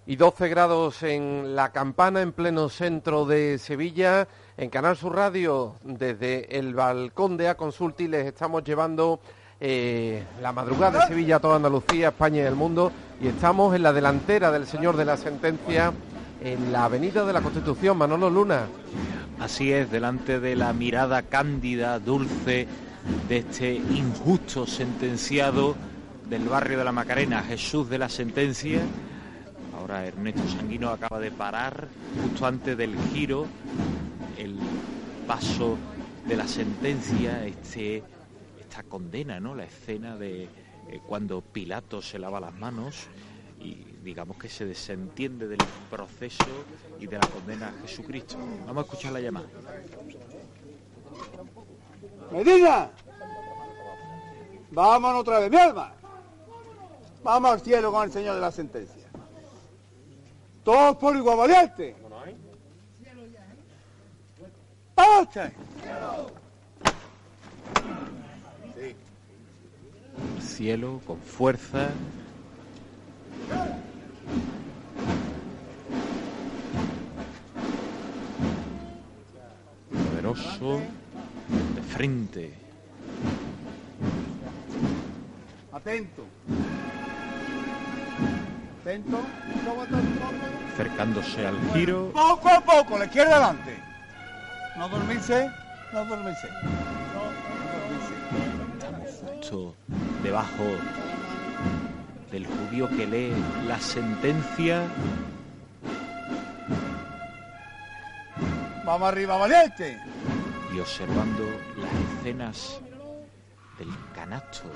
y 12 grados en La Campana, en pleno centro de Sevilla. En Canal Sur Radio, desde el balcón de A Consulti, les estamos llevando eh, la madrugada de Sevilla a toda Andalucía, España y el mundo. Y estamos en la delantera del señor de la sentencia, en la Avenida de la Constitución, Manolo Luna. Así es, delante de la mirada cándida, dulce de este injusto sentenciado del barrio de la Macarena, Jesús de la Sentencia Ahora Ernesto Sanguino acaba de parar justo antes del giro, el paso de la sentencia, este, esta condena, ¿no? La escena de eh, cuando Pilato se lava las manos y digamos que se desentiende del proceso y de la condena a Jesucristo. Vamos a escuchar la llamada. Medina, vámonos otra vez, mi alma. Vamos al cielo con el Señor de la sentencia. Todos por igual valiente. Cielo con fuerza. Poderoso de frente. Atento. Atento. Acercándose al giro. Poco a poco, la izquierda adelante. No dormirse, no dormirse. Justo debajo del judío que lee la sentencia. Vamos arriba, valiente. Y observando las escenas del canasto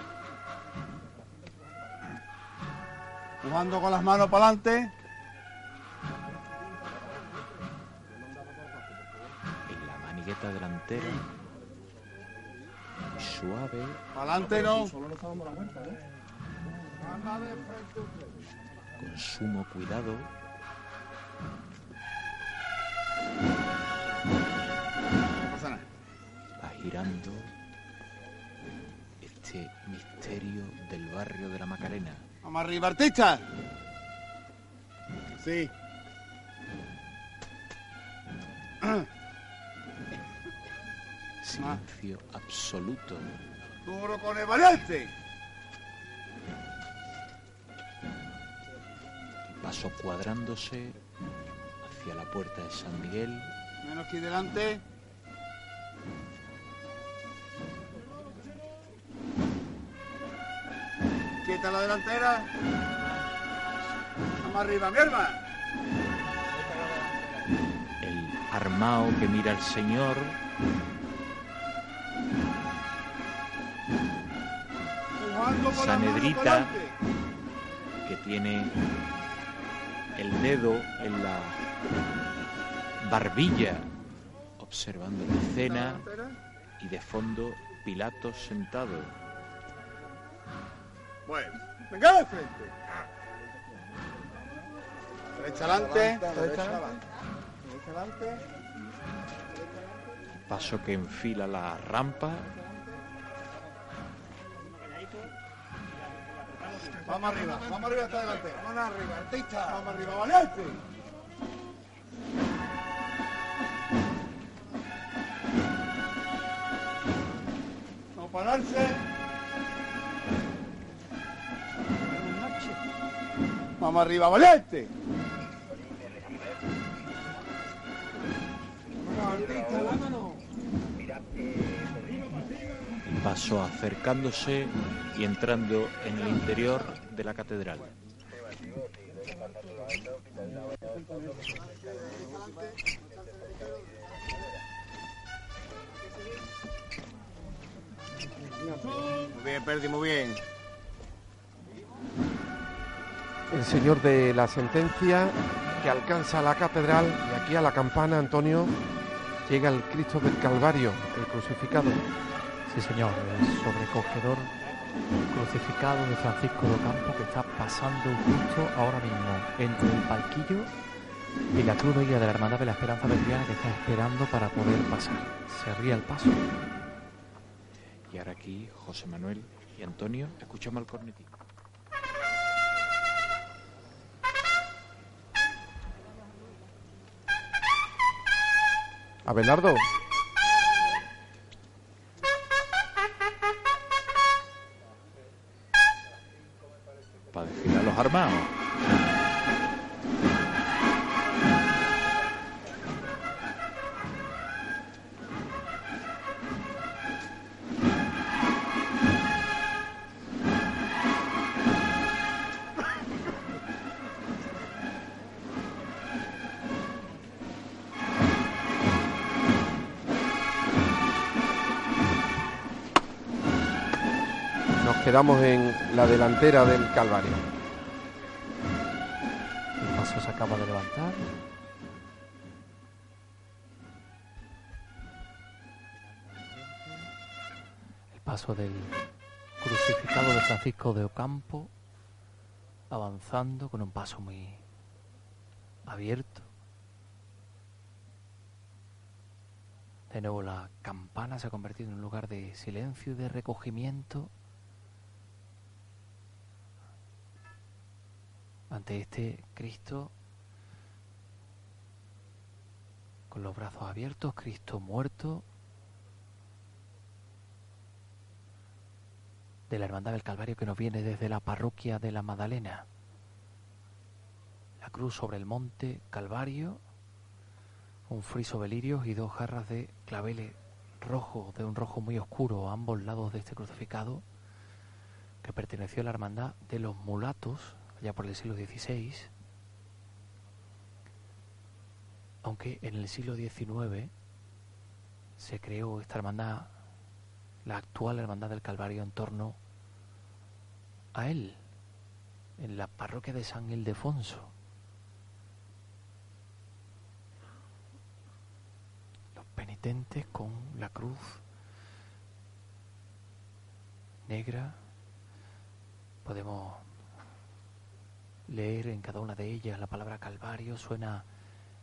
Jugando con las manos para adelante. En la manigueta delantera. Suave. Para adelante no. Con sumo cuidado. Va girando este misterio del barrio de la Macarena. Vamos arriba, artista. Sí. Silencio absoluto. Duro con el valiente. Paso cuadrándose hacia la puerta de San Miguel. Menos aquí delante. Quieta la delantera. Vamos arriba, mi hermano. El armao que mira al Señor. Sanedrita que tiene el dedo en la barbilla observando la escena. y de fondo Pilatos sentado. Bueno, venga de frente. Derecha adelante, derecha adelante. Derecha adelante. Paso que enfila la rampa. Vamos arriba, vamos arriba hasta adelante. Vamos arriba, artista. Vamos arriba, valiente. No pararse. Vamos arriba, valiente. Paso acercándose y entrando en el interior de la catedral. Muy bien, Perdi, muy bien. El señor de la sentencia que alcanza la catedral y aquí a la campana, Antonio, llega el Cristo del Calvario, el crucificado. Sí, señor, el sobrecogedor crucificado de Francisco de Ocampo que está pasando justo ahora mismo entre el palquillo y la cruz de guía de la Hermandad de la Esperanza Verdiana que está esperando para poder pasar. Se ríe el paso. Y ahora aquí José Manuel y Antonio escuchamos al cornetín. Abelardo, Para desfilar los armados. Quedamos en la delantera del Calvario. El paso se acaba de levantar. El paso del crucificado de Francisco de Ocampo avanzando con un paso muy abierto. De nuevo la campana se ha convertido en un lugar de silencio y de recogimiento ante este Cristo con los brazos abiertos, Cristo muerto de la Hermandad del Calvario que nos viene desde la parroquia de la Madalena. La cruz sobre el monte Calvario, un friso de lirios y dos jarras de claveles rojos, de un rojo muy oscuro a ambos lados de este crucificado, que perteneció a la Hermandad de los Mulatos, allá por el siglo XVI, aunque en el siglo XIX se creó esta hermandad, la actual hermandad del Calvario, en torno a él, en la parroquia de San Ildefonso. Los penitentes con la cruz negra, podemos leer en cada una de ellas la palabra Calvario, suena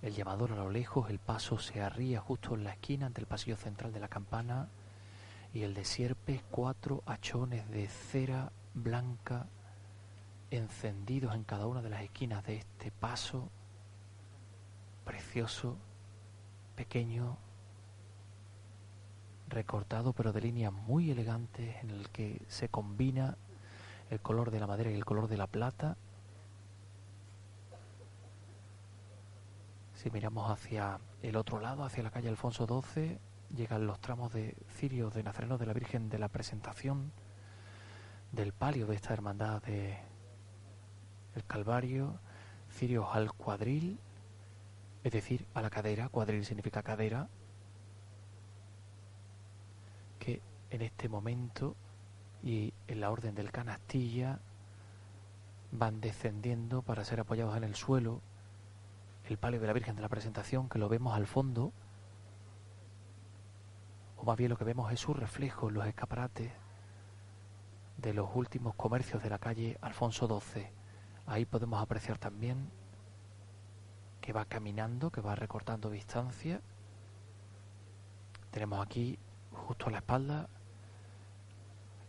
el llamador a lo lejos, el paso se arría justo en la esquina ante el pasillo central de la campana y el de sierpes cuatro hachones de cera blanca encendidos en cada una de las esquinas de este paso precioso, pequeño, recortado pero de líneas muy elegantes en el que se combina el color de la madera y el color de la plata Si miramos hacia el otro lado, hacia la calle Alfonso XII, llegan los tramos de cirios de Nazareno de la Virgen de la Presentación, del palio de esta hermandad de el Calvario, cirios al cuadril, es decir, a la cadera, cuadril significa cadera, que en este momento y en la orden del canastilla van descendiendo para ser apoyados en el suelo el palio de la Virgen de la Presentación, que lo vemos al fondo, más bien lo que vemos es su reflejo en los escaparates de los últimos comercios de la calle Alfonso XII. Ahí podemos apreciar también que va caminando, que va recortando distancia. Tenemos aquí, justo a la espalda,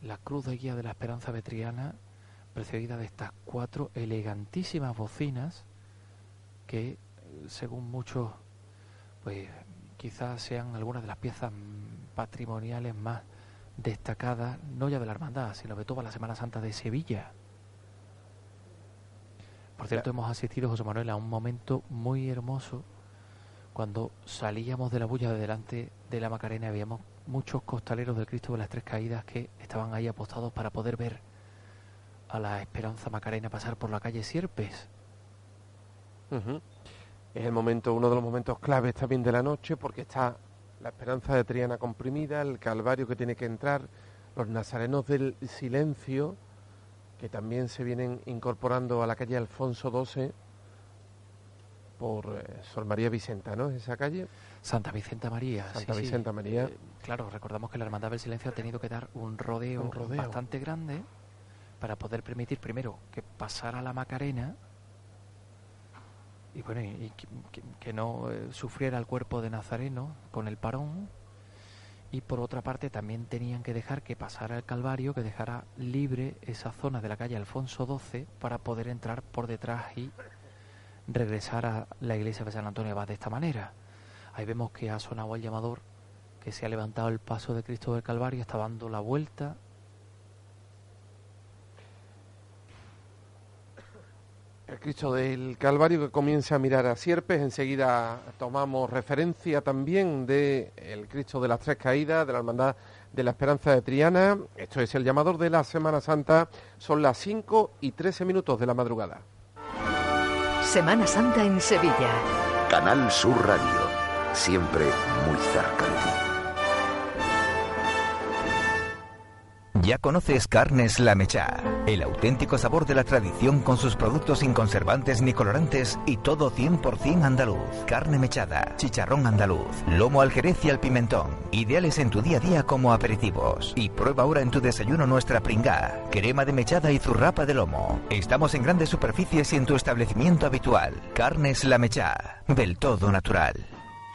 la cruz de guía de la Esperanza Vetriana, precedida de estas cuatro elegantísimas bocinas que, según muchos, pues quizás sean algunas de las piezas patrimoniales más destacadas, no ya de la hermandad, sino de toda la Semana Santa de Sevilla. Por cierto, hemos asistido, José Manuel, a un momento muy hermoso cuando salíamos de la bulla de delante de la Macarena y veíamos muchos costaleros del Cristo de las Tres Caídas que estaban ahí apostados para poder ver a la Esperanza Macarena pasar por la calle Sierpes. Es el momento, uno de los momentos claves también de la noche, porque está la esperanza de Triana comprimida, el Calvario que tiene que entrar, los nazarenos del silencio, que también se vienen incorporando a la calle Alfonso XII por eh, Sol María Vicenta, ¿no? Esa calle. Santa Vicenta María. Santa sí, sí. Vicenta María. Eh, claro, recordamos que la Hermandad del Silencio ha tenido que dar un rodeo, Un rodeo. bastante grande para poder permitir primero que pasara la Macarena y bueno, y, que no eh, sufriera el cuerpo de Nazareno con el parón. Y por otra parte también tenían que dejar que pasara el Calvario, que dejara libre esa zona de la calle Alfonso XII para poder entrar por detrás y regresar a la iglesia de San Antonio Abad de esta manera. Ahí vemos que ha sonado el llamador, que se ha levantado el paso de Cristo del Calvario, está dando la vuelta. El Cristo del Calvario que comienza a mirar a Sierpes, enseguida tomamos referencia también de el Cristo de las Tres Caídas, de la Hermandad de la Esperanza de Triana. Esto es el llamador de la Semana Santa, son las 5 y 13 minutos de la madrugada. Semana Santa en Sevilla. Canal Sur Radio. Siempre muy cerca de ti. Ya conoces Carnes La Mechá, el auténtico sabor de la tradición con sus productos sin conservantes ni colorantes y todo 100% andaluz. Carne mechada, chicharrón andaluz, lomo al jerez y al pimentón, ideales en tu día a día como aperitivos. Y prueba ahora en tu desayuno nuestra pringá, crema de mechada y zurrapa de lomo. Estamos en grandes superficies y en tu establecimiento habitual. Carnes La Mechá, del todo natural.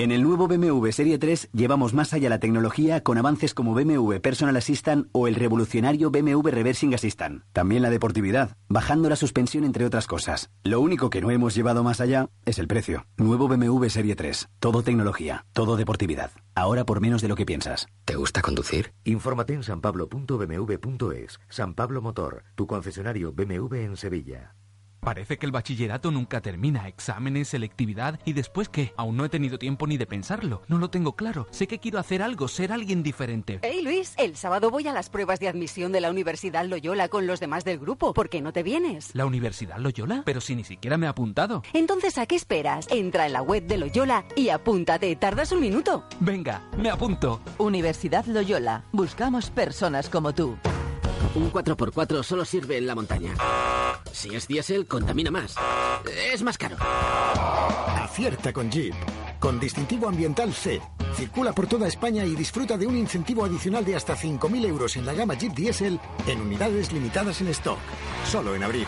En el nuevo BMW Serie 3 llevamos más allá la tecnología con avances como BMW Personal Assistant o el revolucionario BMW Reversing Assistant. También la deportividad, bajando la suspensión entre otras cosas. Lo único que no hemos llevado más allá es el precio. Nuevo BMW Serie 3. Todo tecnología, todo deportividad. Ahora por menos de lo que piensas. ¿Te gusta conducir? Infórmate en sanpablo.bmw.es. San Pablo Motor, tu concesionario BMW en Sevilla. Parece que el bachillerato nunca termina. Exámenes, selectividad y después qué. Aún no he tenido tiempo ni de pensarlo. No lo tengo claro. Sé que quiero hacer algo, ser alguien diferente. Hey Luis, el sábado voy a las pruebas de admisión de la Universidad Loyola con los demás del grupo. ¿Por qué no te vienes? ¿La Universidad Loyola? Pero si ni siquiera me he apuntado. Entonces, ¿a qué esperas? Entra en la web de Loyola y apúntate. Tardas un minuto. Venga, me apunto. Universidad Loyola. Buscamos personas como tú. Un 4x4 solo sirve en la montaña. Si es diésel, contamina más. Es más caro. Acierta con Jeep. Con distintivo ambiental C. Circula por toda España y disfruta de un incentivo adicional de hasta 5.000 euros en la gama Jeep Diesel en unidades limitadas en stock. Solo en abril.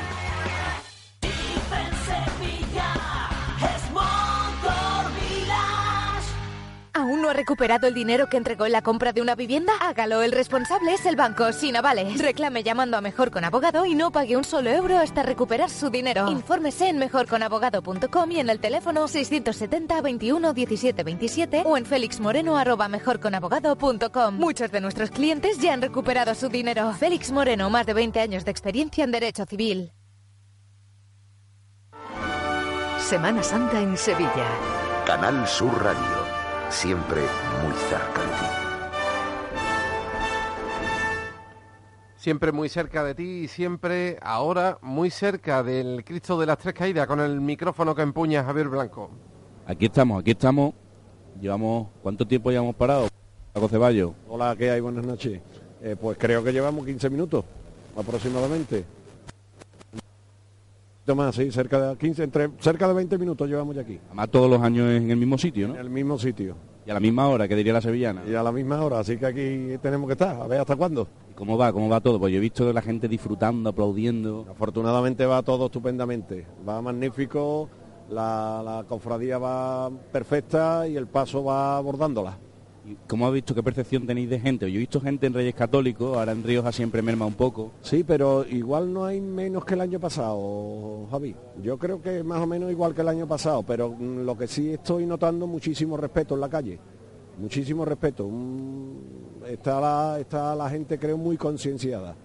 ¿Aún no ha recuperado el dinero que entregó en la compra de una vivienda? Hágalo, el responsable es el banco sin avales. Reclame llamando a Mejor con Abogado y no pague un solo euro hasta recuperar su dinero. Infórmese en mejorconabogado.com y en el teléfono 670 21 17 27 o en felixmoreno arroba mejorconabogado.com. Muchos de nuestros clientes ya han recuperado su dinero. Félix Moreno, más de 20 años de experiencia en Derecho Civil. Semana Santa en Sevilla. Canal Sur Radio. Siempre muy cerca de ti. Siempre muy cerca de ti y siempre ahora muy cerca del Cristo de las Tres Caídas con el micrófono que empuña Javier Blanco. Aquí estamos, aquí estamos. Llevamos, ¿cuánto tiempo llevamos parados? Paco Ceballos. Hola, ¿qué hay? Buenas noches. Eh, pues creo que llevamos 15 minutos aproximadamente. Más, sí, cerca de 15, entre, cerca de 20 minutos llevamos ya aquí. Además todos los años en el mismo sitio, ¿no? En el mismo sitio. Y a la misma hora, que diría la sevillana. Y a la misma hora, así que aquí tenemos que estar, a ver hasta cuándo. ¿Y cómo va? ¿Cómo va todo? Pues yo he visto la gente disfrutando, aplaudiendo. Afortunadamente va todo estupendamente, va magnífico, la, la cofradía va perfecta y el paso va abordándola. ¿Y ¿Cómo has visto qué percepción tenéis de gente? Yo he visto gente en Reyes Católicos, ahora en Rioja siempre merma un poco. Sí, pero igual no hay menos que el año pasado, Javi. Yo creo que más o menos igual que el año pasado, pero mm, lo que sí estoy notando muchísimo respeto en la calle. Muchísimo respeto. Mm, está la gente, creo, muy concienciada.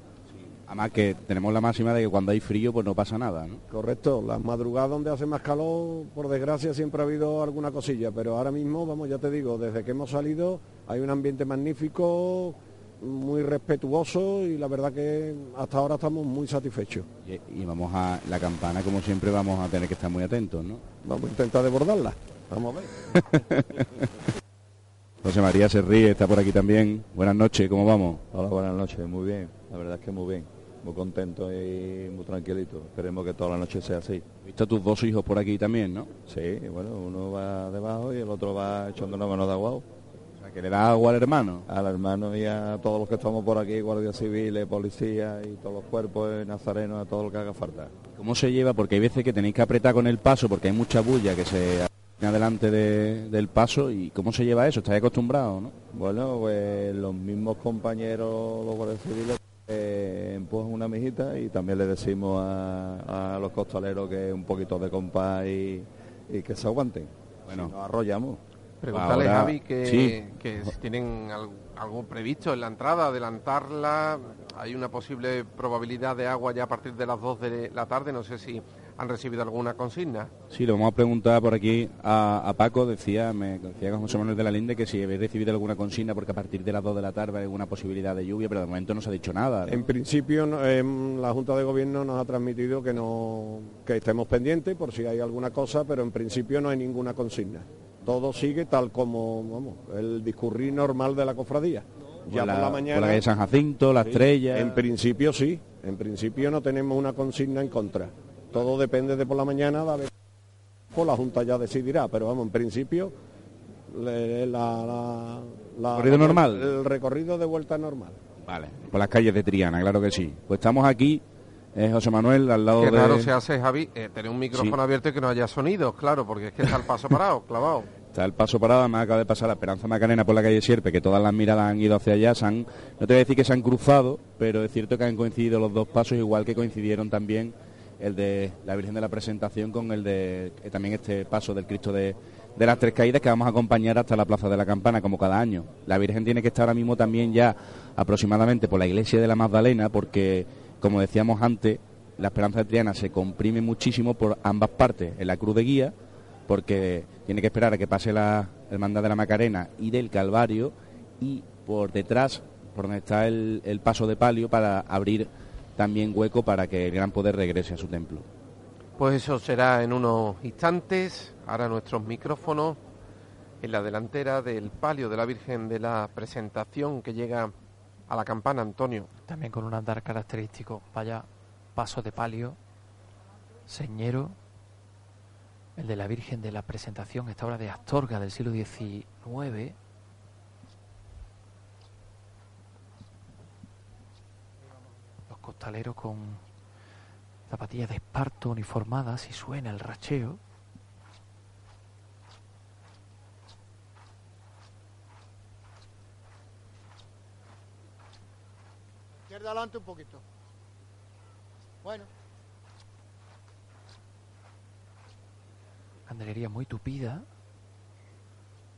Además que tenemos la máxima de que cuando hay frío pues no pasa nada, ¿no? Correcto, las madrugadas donde hace más calor, por desgracia siempre ha habido alguna cosilla, pero ahora mismo, vamos, ya te digo, desde que hemos salido hay un ambiente magnífico, muy respetuoso y la verdad que hasta ahora estamos muy satisfechos. Y, y vamos a la campana, como siempre, vamos a tener que estar muy atentos, ¿no? Vamos a intentar desbordarla. Vamos a ver. José María se ríe, está por aquí también. Buenas noches, ¿cómo vamos? Hola, buenas noches, muy bien. La verdad es que muy bien. Muy contento y muy tranquilito. Esperemos que toda la noche sea así. He visto a tus dos hijos por aquí también, ¿no? Sí, bueno, uno va debajo y el otro va echando una mano de agua. O sea, que le da agua al hermano. Al hermano y a todos los que estamos por aquí, guardias civiles, policías y todos los cuerpos eh, nazarenos, a todo lo que haga falta. ¿Cómo se lleva? Porque hay veces que tenéis que apretar con el paso porque hay mucha bulla que se adelante de- del paso y ¿cómo se lleva eso? ¿Estáis acostumbrados, no? Bueno, pues los mismos compañeros, los guardias civiles, eh, empujan una mijita y también le decimos a, a los costaleros que un poquito de compás y, y que se aguanten. Bueno, Si nos arrollamos. Pregúntale, Ahora- Javi, que, Sí. que si tienen al- algo previsto en la entrada, adelantarla. Hay una posible probabilidad de agua ya a partir de las 2 de la tarde. No sé si han recibido alguna consigna. Sí, le vamos a preguntar por aquí a, a Paco, decía, me decía con José Manuel de la Linde que si habéis recibido alguna consigna porque a partir de las 2 de la tarde hay alguna posibilidad de lluvia, pero de momento no se ha dicho nada. ¿no? En principio, no- em, la Junta de Gobierno nos ha transmitido que no que estemos pendientes por si hay alguna cosa, pero en principio no hay ninguna consigna. Todo sigue tal como vamos, el discurrir normal de la cofradía. Ya Por la- por la por mañana. la calle San Jacinto, la Sí, Estrella. En principio sí. En principio no tenemos una consigna en contra. Todo depende de por la mañana, a ver, pues la Junta ya decidirá, pero vamos, en principio le- la, la- la- ¿Recorrido la- normal? El recorrido de vuelta normal. Vale, por las calles de Triana, claro que sí. Pues estamos aquí, eh, José Manuel, al lado Qué de... raro se hace, Javi, eh, tener un micrófono Sí. abierto y que no haya sonidos, claro, porque es que está el paso parado, clavado. Está el paso parado, me acaba de pasar la Esperanza Macarena por la calle Sierpe, que todas las miradas han ido hacia allá, se han- no te voy a decir que se han cruzado, pero es cierto que han coincidido los dos pasos, igual que coincidieron también el de la Virgen de la Presentación con el de eh, también este paso del Cristo de, de las Tres Caídas que vamos a acompañar hasta la Plaza de la Campana, como cada año. La Virgen tiene que estar ahora mismo también ya aproximadamente por la iglesia de la Magdalena, porque, como decíamos antes, la Esperanza de Triana se comprime muchísimo por ambas partes, en la cruz de guía, porque tiene que esperar a que pase la hermandad de la Macarena y del Calvario y por detrás, por donde está el, el paso de palio, para abrir también hueco para que el gran poder regrese a su templo. Pues eso será en unos instantes. Ahora nuestros micrófonos en la delantera del palio de la Virgen de la Presentación que llega a la campana, Antonio. También con un andar característico. Vaya paso de palio, señero, el de la Virgen de la Presentación, esta obra de Astorga del siglo XIX. Costaleros con zapatillas de esparto uniformadas y suena el racheo. Izquierda adelante un poquito. Bueno. Candelería muy tupida,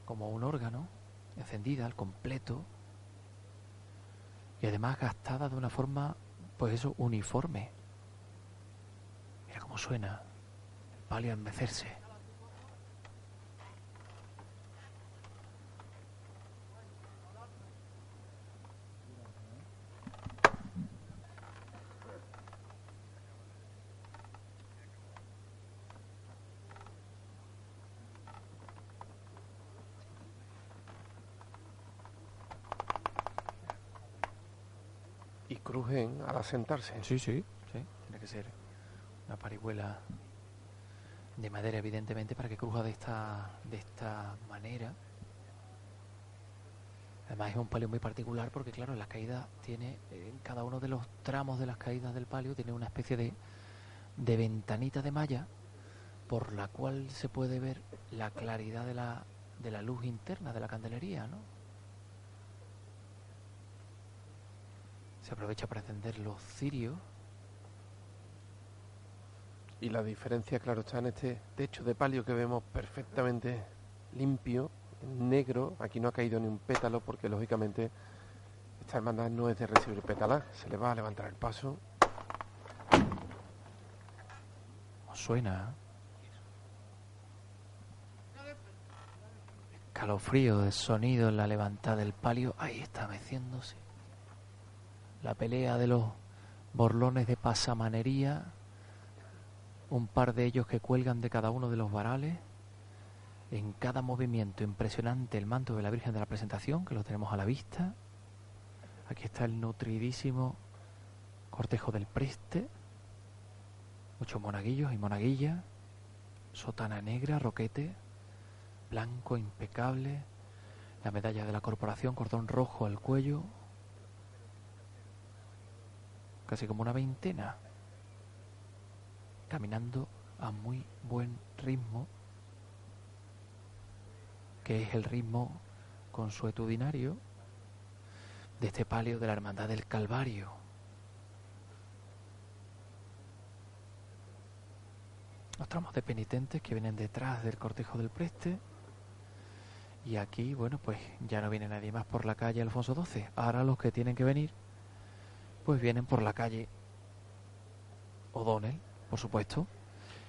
como un órgano, encendida al completo y además gastada de una forma, pues eso, uniforme. Mira cómo suena el palio a. Crujen al asentarse. Sí, sí, sí. Tiene que ser una parihuela de madera, evidentemente, para que cruja de esta, de esta manera. Además es un palio muy particular porque, claro, la caída tiene, eh, en cada uno de los tramos de las caídas del palio, tiene una especie de, de ventanita de malla por la cual se puede ver la claridad de la, de la luz interna de la candelería, ¿no? Se aprovecha para encender los cirios. Y la diferencia, claro, está en este techo de palio que vemos perfectamente limpio, negro. Aquí no ha caído ni un pétalo porque, lógicamente, esta hermandad no es de recibir pétalas. Se le va a levantar el paso. Suena. Calofrío de sonido en la levantada del palio. Ahí está meciéndose. La pelea de los borlones de pasamanería. Un par de ellos que cuelgan de cada uno de los varales. En cada movimiento impresionante el manto de la Virgen de la Presentación, que lo tenemos a la vista. Aquí está el nutridísimo cortejo del Preste. Muchos monaguillos y monaguillas. Sotana negra, roquete, blanco, impecable. La medalla de la corporación, cordón rojo al cuello. Casi como una veintena. Caminando a muy buen ritmo. Que es el ritmo consuetudinario de este palio de la Hermandad del Calvario. Los tramos de penitentes que vienen detrás del cortejo del preste. Y aquí, bueno, pues ya no viene nadie más por la calle Alfonso XII. Ahora los que tienen que venir, pues vienen por la calle O'Donnell, por supuesto.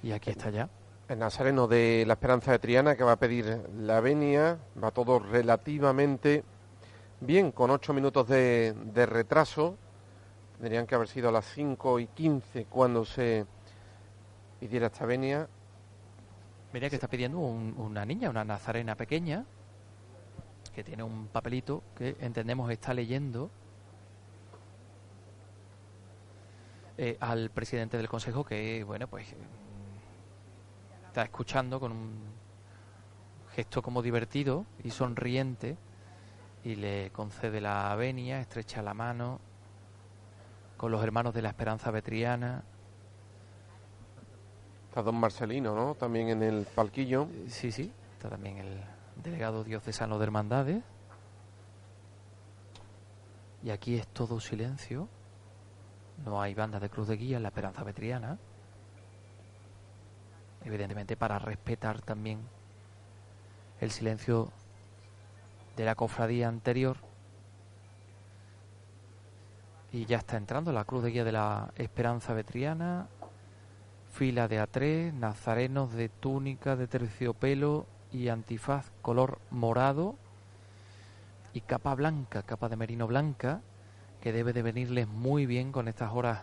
Y aquí está ya. El nazareno de la Esperanza de Triana que va a pedir la venia. Va todo relativamente bien, con ocho minutos de, de retraso. Tendrían que haber sido a las 5 y 15 cuando se pidiera esta venia. Mira que está pidiendo un- una niña, una nazarena pequeña, que tiene un papelito que entendemos está leyendo eh, al presidente del consejo que, bueno, pues mm, está escuchando con un gesto como divertido y sonriente y le concede la venia, estrecha la mano con los hermanos de la Esperanza Vetriana. Está don Marcelino, ¿no? También en el palquillo. Sí, sí. Está también el delegado diocesano de Hermandades. Y aquí es todo silencio. No hay banda de cruz de guía en la Esperanza Vetriana. Evidentemente para respetar también el silencio de la cofradía anterior. Y ya está entrando la cruz de guía de la Esperanza Vetriana. Fila de A3, nazarenos de túnica de terciopelo y antifaz color morado y capa blanca, capa de merino blanca, que debe de venirles muy bien con estas horas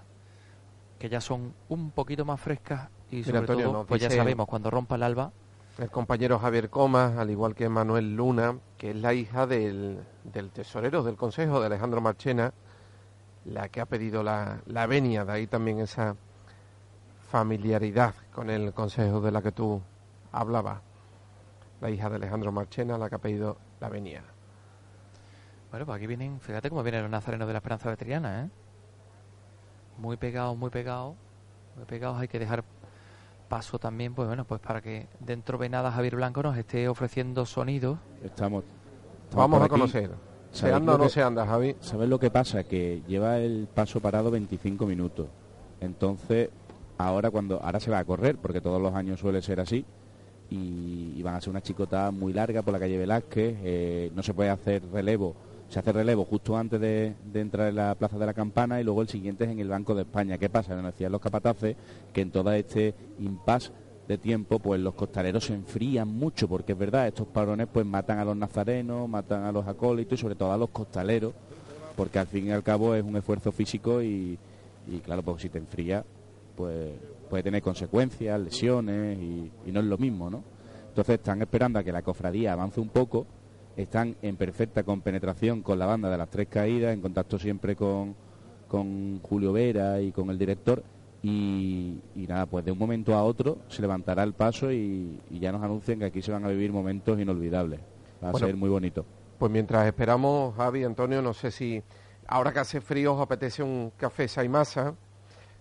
que ya son un poquito más frescas y sobre todo, pues ya sabemos, cuando rompa el alba, El compañero Javier Comas, al igual que Manuel Luna, que es la hija del, del tesorero del Consejo, de Alejandro Marchena, la que ha pedido la, la venia, de ahí también esa familiaridad con el Consejo de la que tú hablabas. La hija de Alejandro Marchena, la que ha pedido la venia. Bueno, pues aquí vienen, fíjate cómo vienen los nazarenos de la Esperanza Veteriana, ¿eh? Muy pegados, muy pegados, muy pegados, hay que dejar paso también, pues bueno, pues para que dentro Venada Javier Blanco nos esté ofreciendo sonidos. Estamos, Vamos por a conocer. ¿Se ¿Sabéis anda o no que- se anda, Javi? ¿Sabes lo que pasa? Que lleva el paso parado 25 minutos. Entonces, ahora cuando ahora se va a correr, porque todos los años suele ser así, y, y van a ser una chicota muy larga por la calle Velázquez. eh, no se puede hacer relevo. Se hace relevo justo antes de, entrar en la Plaza de la Campana y luego el siguiente es en el Banco de España. ¿Qué pasa? Nos decían los capataces que en todo este impasse de tiempo, pues los costaleros se enfrían mucho, porque es verdad, estos parones pues matan a los nazarenos, matan a los acólitos y sobre todo a los costaleros, porque al fin y al cabo es un esfuerzo físico y, y claro, pues si te enfría, pues puede tener consecuencias, lesiones y, y no es lo mismo, ¿no? Entonces están esperando a que la cofradía avance un poco, están en perfecta compenetración con la banda de las tres caídas, en contacto siempre con, con Julio Vera y con el director y, y nada, pues de un momento a otro se levantará el paso y, y ya nos anuncian que aquí se van a vivir momentos inolvidables. Va a Bueno, ser muy bonito. Pues mientras esperamos, Javi, Antonio, no sé si ahora que hace frío os apetece un café Saimasa.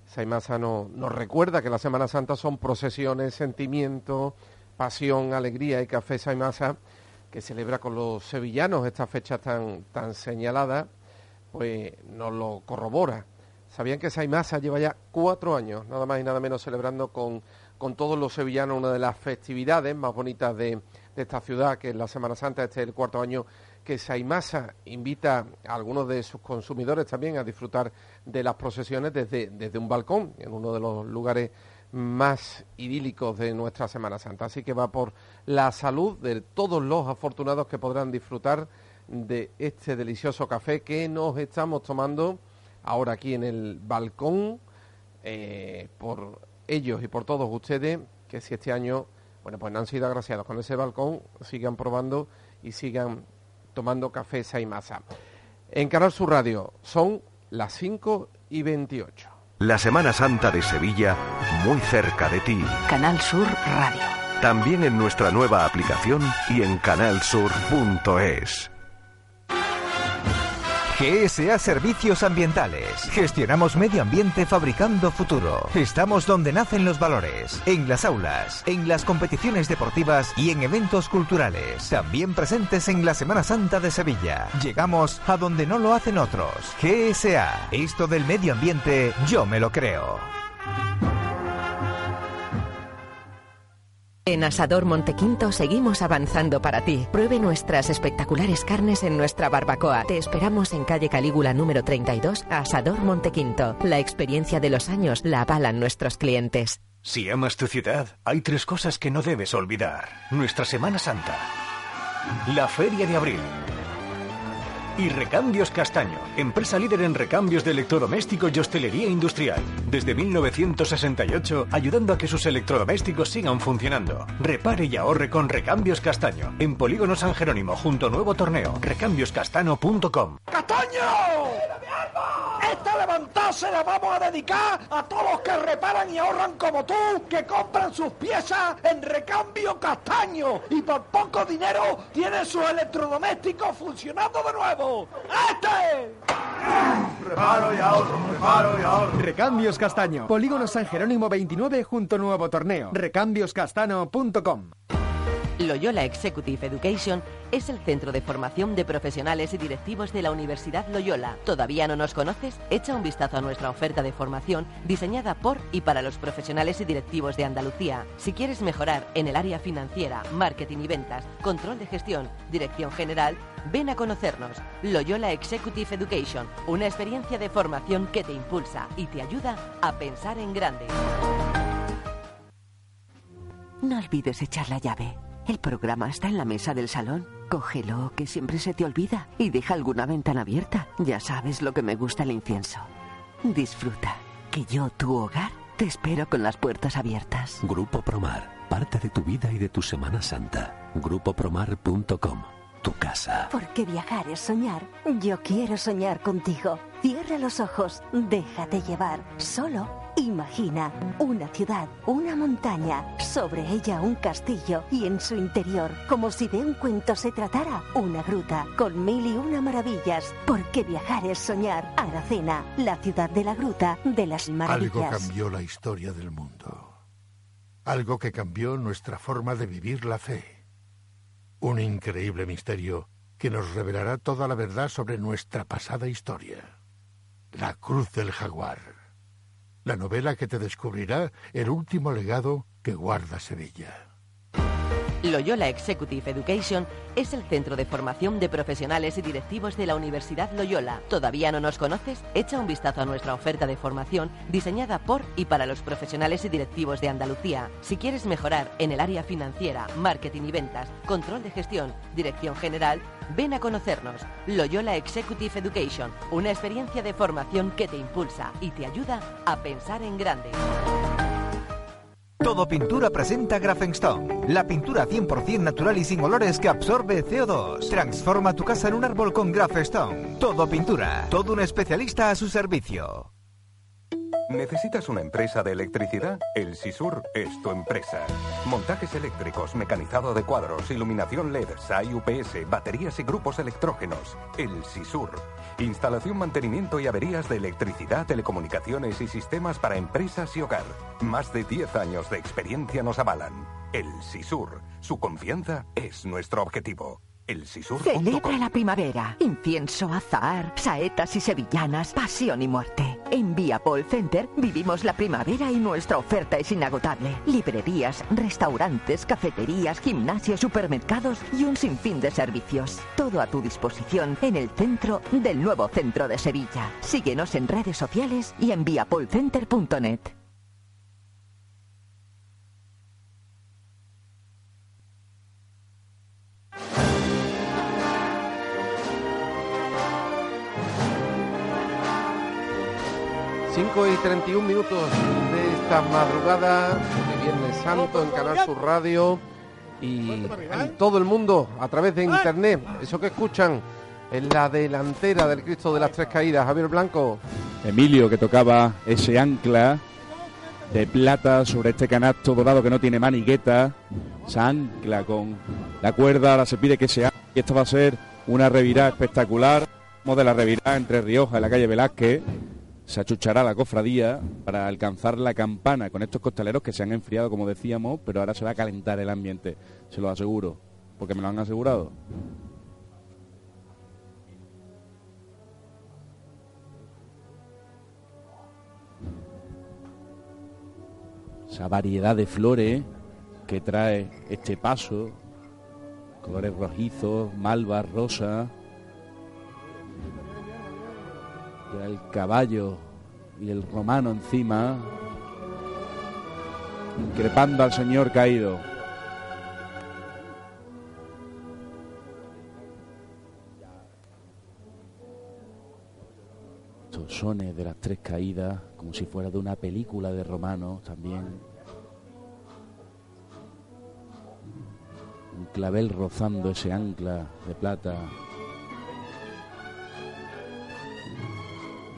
Saimasa no- nos recuerda que la Semana Santa son procesiones, sentimientos, pasión, alegría y café Saimasa que celebra con los sevillanos esta fecha tan, tan señalada, pues nos lo corrobora. Sabían que Saimasa lleva ya cuatro años, nada más y nada menos, celebrando con, con todos los sevillanos una de las festividades más bonitas de, de esta ciudad, que es la Semana Santa. Este es el cuarto año que Saimasa invita a algunos de sus consumidores también a disfrutar de las procesiones desde, desde un balcón, en uno de los lugares más idílicos de nuestra Semana Santa. Así que va por la salud de todos los afortunados que podrán disfrutar de este delicioso café que nos estamos tomando ahora aquí en el balcón eh, por ellos y por todos ustedes que si este año bueno pues no han sido agraciados con ese balcón sigan probando y sigan tomando café Saimasa. En Canal Sur Radio son las 5 y 28. La Semana Santa de Sevilla, muy cerca de ti. Canal Sur Radio. También en nuestra nueva aplicación y en canalsur.es. GSA Servicios Ambientales. Gestionamos medio ambiente fabricando futuro. Estamos donde nacen los valores. En las aulas, en las competiciones deportivas y en eventos culturales. También presentes en la Semana Santa de Sevilla. Llegamos a donde no lo hacen otros. GSA. Esto del medio ambiente, yo me lo creo. En Asador Montequinto seguimos avanzando para ti. Pruebe nuestras espectaculares carnes en nuestra barbacoa. Te esperamos en calle Calígula número 32, Asador Montequinto. La experiencia de los años la avalan nuestros clientes. Si amas tu ciudad, hay tres cosas que no debes olvidar. Nuestra Semana Santa, la Feria de Abril y Recambios Castaño, empresa líder en recambios de electrodomésticos y hostelería industrial. Desde 1968, ayudando a que sus electrodomésticos sigan funcionando. Repare y ahorre con Recambios Castaño, en Polígono San Jerónimo, junto a Nuevo Torneo, recambioscastano.com. ¡Castaño! Esta levantada se la vamos a dedicar a todos los que reparan y ahorran como tú, que compran sus piezas en recambio castaño y por poco dinero tienen sus electrodomésticos funcionando de nuevo. ¡Este! Reparo y ahorro, reparo y ahorro. Recambios Castaño. Polígono San Jerónimo 29 junto Nuevo Torneo. Recambioscastano.com. Loyola Executive Education es el centro de formación de profesionales y directivos de la Universidad Loyola. ¿Todavía no nos conoces? Echa un vistazo a nuestra oferta de formación diseñada por y para los profesionales y directivos de Andalucía. Si quieres mejorar en el área financiera, marketing y ventas, control de gestión, dirección general, ven a conocernos. Loyola Executive Education, una experiencia de formación que te impulsa y te ayuda a pensar en grande. No olvides echar la llave. El programa está en la mesa del salón. Cógelo, que siempre se te olvida. Y deja alguna ventana abierta. Ya sabes lo que me gusta el incienso. Disfruta, que yo, tu hogar, te espero con las puertas abiertas. Grupo Promar, parte de tu vida y de tu Semana Santa. Grupopromar.com, tu casa. Porque viajar es soñar. Yo quiero soñar contigo. Cierra los ojos, déjate llevar. Solo imagina una ciudad, una montaña, sobre ella un castillo y en su interior, como si de un cuento se tratara, una gruta con mil y una maravillas. Porque viajar es soñar. Aracena, la ciudad de la gruta de las Algo maravillas. cambió la historia del mundo. Algo que cambió nuestra forma de vivir la fe. Un increíble misterio que nos revelará toda la verdad sobre nuestra pasada historia. La Cruz del Jaguar. La novela que te descubrirá el último legado que guarda Sevilla. Loyola Executive Education es el centro de formación de profesionales y directivos de la Universidad Loyola. ¿Todavía no nos conoces? Echa un vistazo a nuestra oferta de formación diseñada por y para los profesionales y directivos de Andalucía. Si quieres mejorar en el área financiera, marketing y ventas, control de gestión, dirección general, ven a conocernos. Loyola Executive Education, una experiencia de formación que te impulsa y te ayuda a pensar en grande. Todo Pintura presenta Grafenstone, la pintura 100% natural y sin olores que absorbe CO2. Transforma tu casa en un árbol con Grafenstone. Todo Pintura, todo un especialista a su servicio. ¿Necesitas una empresa de electricidad? El Sisur es tu empresa. Montajes eléctricos, mecanizado de cuadros, iluminación LED, SAI UPS, baterías y grupos electrógenos. El Sisur. Instalación, mantenimiento y averías de electricidad, telecomunicaciones y sistemas para empresas y hogar. Más de 10 años de experiencia nos avalan. El Sisur. Su confianza es nuestro objetivo. El. Celebra la primavera. Incienso, azahar, saetas y sevillanas, pasión y muerte. En Vía Paul Center vivimos la primavera y nuestra oferta es inagotable. Librerías, restaurantes, cafeterías, gimnasios, supermercados y un sinfín de servicios. Todo a tu disposición en el centro del nuevo centro de Sevilla. Síguenos en redes sociales y en viapolcenter.net. Cinco y 31 minutos de esta madrugada de Viernes Santo en Canal Sur Radio y en todo el mundo a través de internet. Eso que escuchan en la delantera del Cristo de las Tres Caídas, Javier Blanco. Emilio que tocaba ese ancla de plata sobre este canasto dorado que no tiene manigueta. Esa ancla con la cuerda, ahora se pide que sea. Y esto va a ser una revirada espectacular. Como de la revirada entre Rioja y la calle Velázquez. Se achuchará la cofradía para alcanzar la campana con estos costaleros que se han enfriado, como decíamos, pero ahora se va a calentar el ambiente, se lo aseguro, porque me lo han asegurado. esa variedad de flores que trae este paso, colores rojizos, malva, rosa, el caballo y el romano encima, increpando al señor caído. Sones de las tres caídas, como si fuera de una película de romano también. Un clavel rozando ese ancla de plata.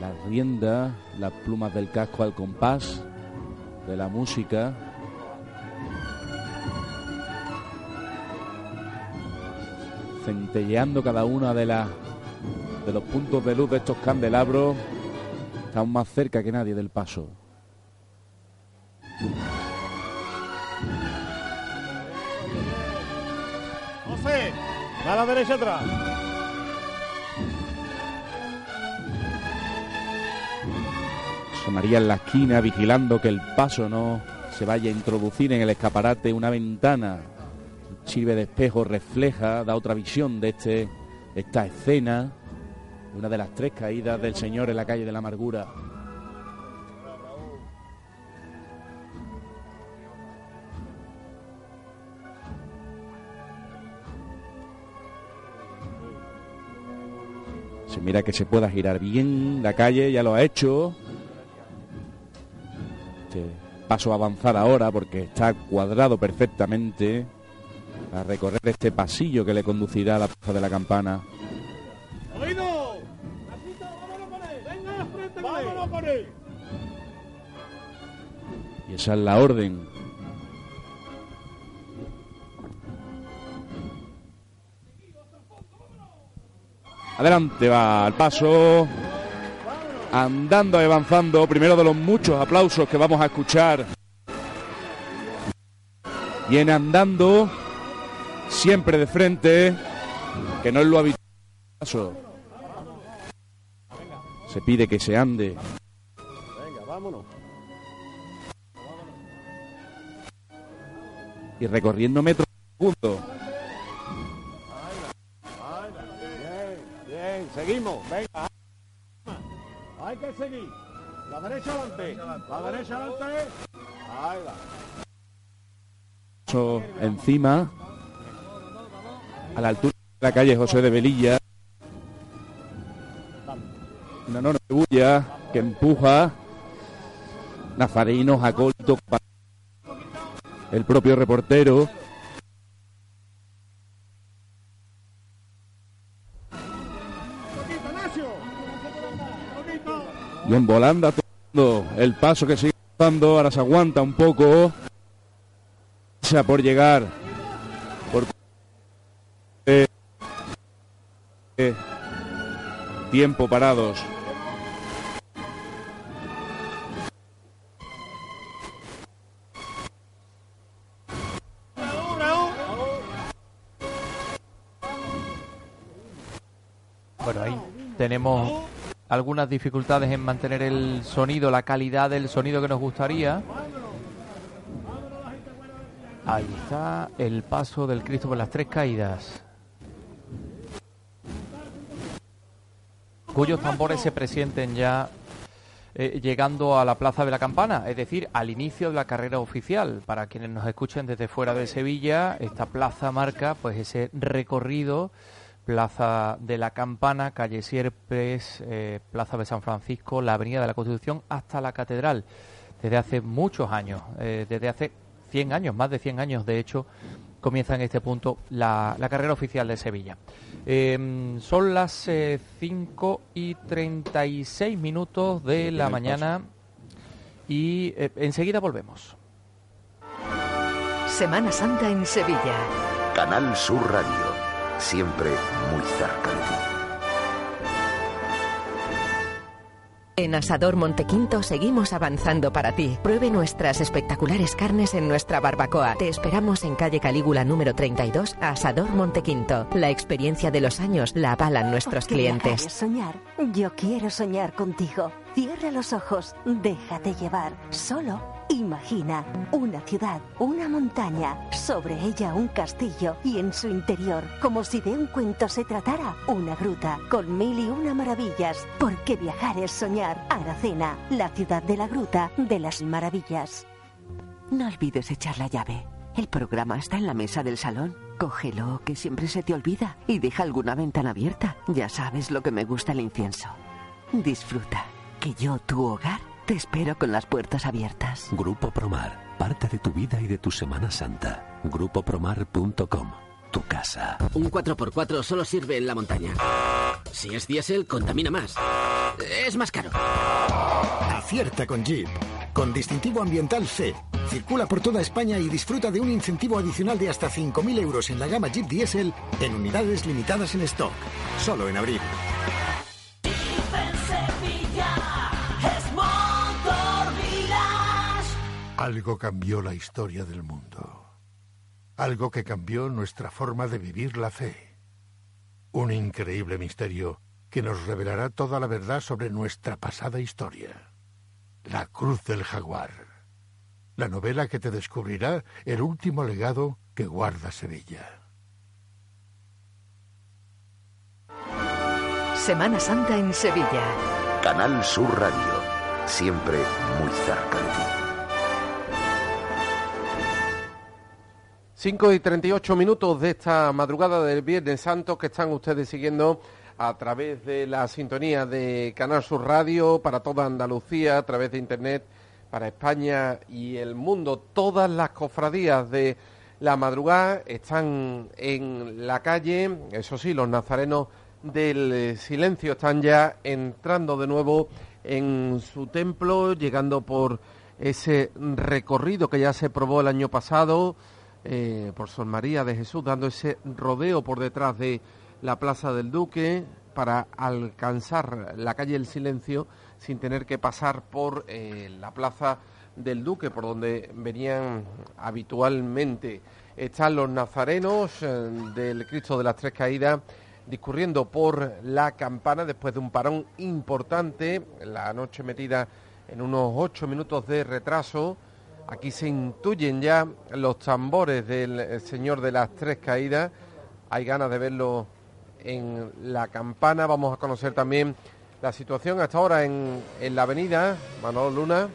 Las riendas, las plumas del casco al compás de la música. Centelleando cada una de las de los puntos de luz de estos candelabros. Están más cerca que nadie del paso. José, a la derecha atrás. José María en la esquina vigilando que el paso no se vaya a introducir en el escaparate una ventana. Sirve de espejo, refleja, da otra visión de este, esta escena. Una de las tres caídas del Señor en la calle de la amargura. Se mira que se pueda girar bien la calle, ya lo ha hecho. Este paso a avanzar ahora porque está cuadrado perfectamente a recorrer este pasillo que le conducirá a la plaza de la campana. ¡Oído! vámonos él. Y esa es la orden. Adelante va al paso. Andando y avanzando. Primero de los muchos aplausos que vamos a escuchar. Viene andando. Siempre de frente. Que no es lo habitual. Se pide que se ande. Venga, vámonos. Y recorriendo metros. Bien, bien, seguimos, venga. Hay que seguir. La derecha adelante. La derecha adelante. Ahí va. Encima. A la altura de la calle José de Velilla. Una enorme bulla que empuja. Nazarinos, acólitos. pa- el propio reportero. Y en volanda tomando el paso que sigue dando, ahora se aguanta un poco. Por llegar. Por eh, tiempo parados. Bueno, ahí tenemos algunas dificultades en mantener el sonido, la calidad del sonido que nos gustaría. Ahí está el paso del Cristo por las tres caídas. Cuyos tambores se presienten ya eh, llegando a la Plaza de la Campana, es decir, al inicio de la carrera oficial. Para quienes nos escuchen desde fuera de Sevilla, esta plaza marca pues ese recorrido Plaza de la Campana, calle Sierpes, eh, Plaza de San Francisco, la Avenida de la Constitución hasta la Catedral. Desde hace muchos años, eh, desde hace 100 años, más de 100 años de hecho, comienza en este punto la, la carrera oficial de Sevilla. Eh, son las 5 y 36 minutos de la mañana y enseguida volvemos. Semana Santa en Sevilla. Canal Sur Radio siempre muy cerca de ti. En Asador Montequinto seguimos avanzando para ti. Pruebe nuestras espectaculares carnes en nuestra barbacoa. Te esperamos en calle Calígula número 32, Asador Montequinto. La experiencia de los años la avalan nuestros Porque clientes. soñar. Yo quiero soñar contigo. Cierra los ojos, déjate llevar. Solo imagina una ciudad, una montaña, sobre ella un castillo y en su interior, como si de un cuento se tratara, una gruta con mil y una maravillas. Porque viajar es soñar. Aracena, la ciudad de la gruta de las maravillas. No olvides echar la llave. El programa está en la mesa del salón. Cógelo, que siempre se te olvida. Y deja alguna ventana abierta. Ya sabes lo que me gusta el incienso. Disfruta. Que yo, tu hogar, te espero con las puertas abiertas. Grupo Promar, parte de tu vida y de tu Semana Santa. Grupopromar.com, tu casa. Un 4x4 solo sirve en la montaña. Si es diésel, contamina más. Es más caro. Acierta con Jeep. Con distintivo ambiental C. Circula por toda España y disfruta de un incentivo adicional de hasta 5.000 euros en la gama Jeep Diesel en unidades limitadas en stock. Solo en abril. Algo cambió la historia del mundo. Algo que cambió nuestra forma de vivir la fe. Un increíble misterio que nos revelará toda la verdad sobre nuestra pasada historia. La Cruz del Jaguar. La novela que te descubrirá el último legado que guarda Sevilla. Semana Santa en Sevilla. Canal Sur Radio, siempre muy cerca de ti. 5 y 38 minutos de esta madrugada del Viernes Santo que están ustedes siguiendo a través de la sintonía de Canal Sur Radio para toda Andalucía, a través de Internet para España y el mundo. Todas las cofradías de la madrugada están en la calle, eso sí, los nazarenos del silencio están ya entrando de nuevo en su templo, llegando por ese recorrido que ya se probó el año pasado eh, por Sol María de Jesús, dando ese rodeo por detrás de la Plaza del Duque para alcanzar la calle del Silencio sin tener que pasar por eh, la Plaza del Duque, por donde venían habitualmente. Están los nazarenos eh, del Cristo de las Tres Caídas discurriendo por la campana después de un parón importante, la noche metida en unos ocho minutos de retraso. Aquí se intuyen ya los tambores del Señor de las Tres Caídas. Hay ganas de verlo en la campana. Vamos a conocer también la situación hasta ahora en, en la avenida Manolo Luna.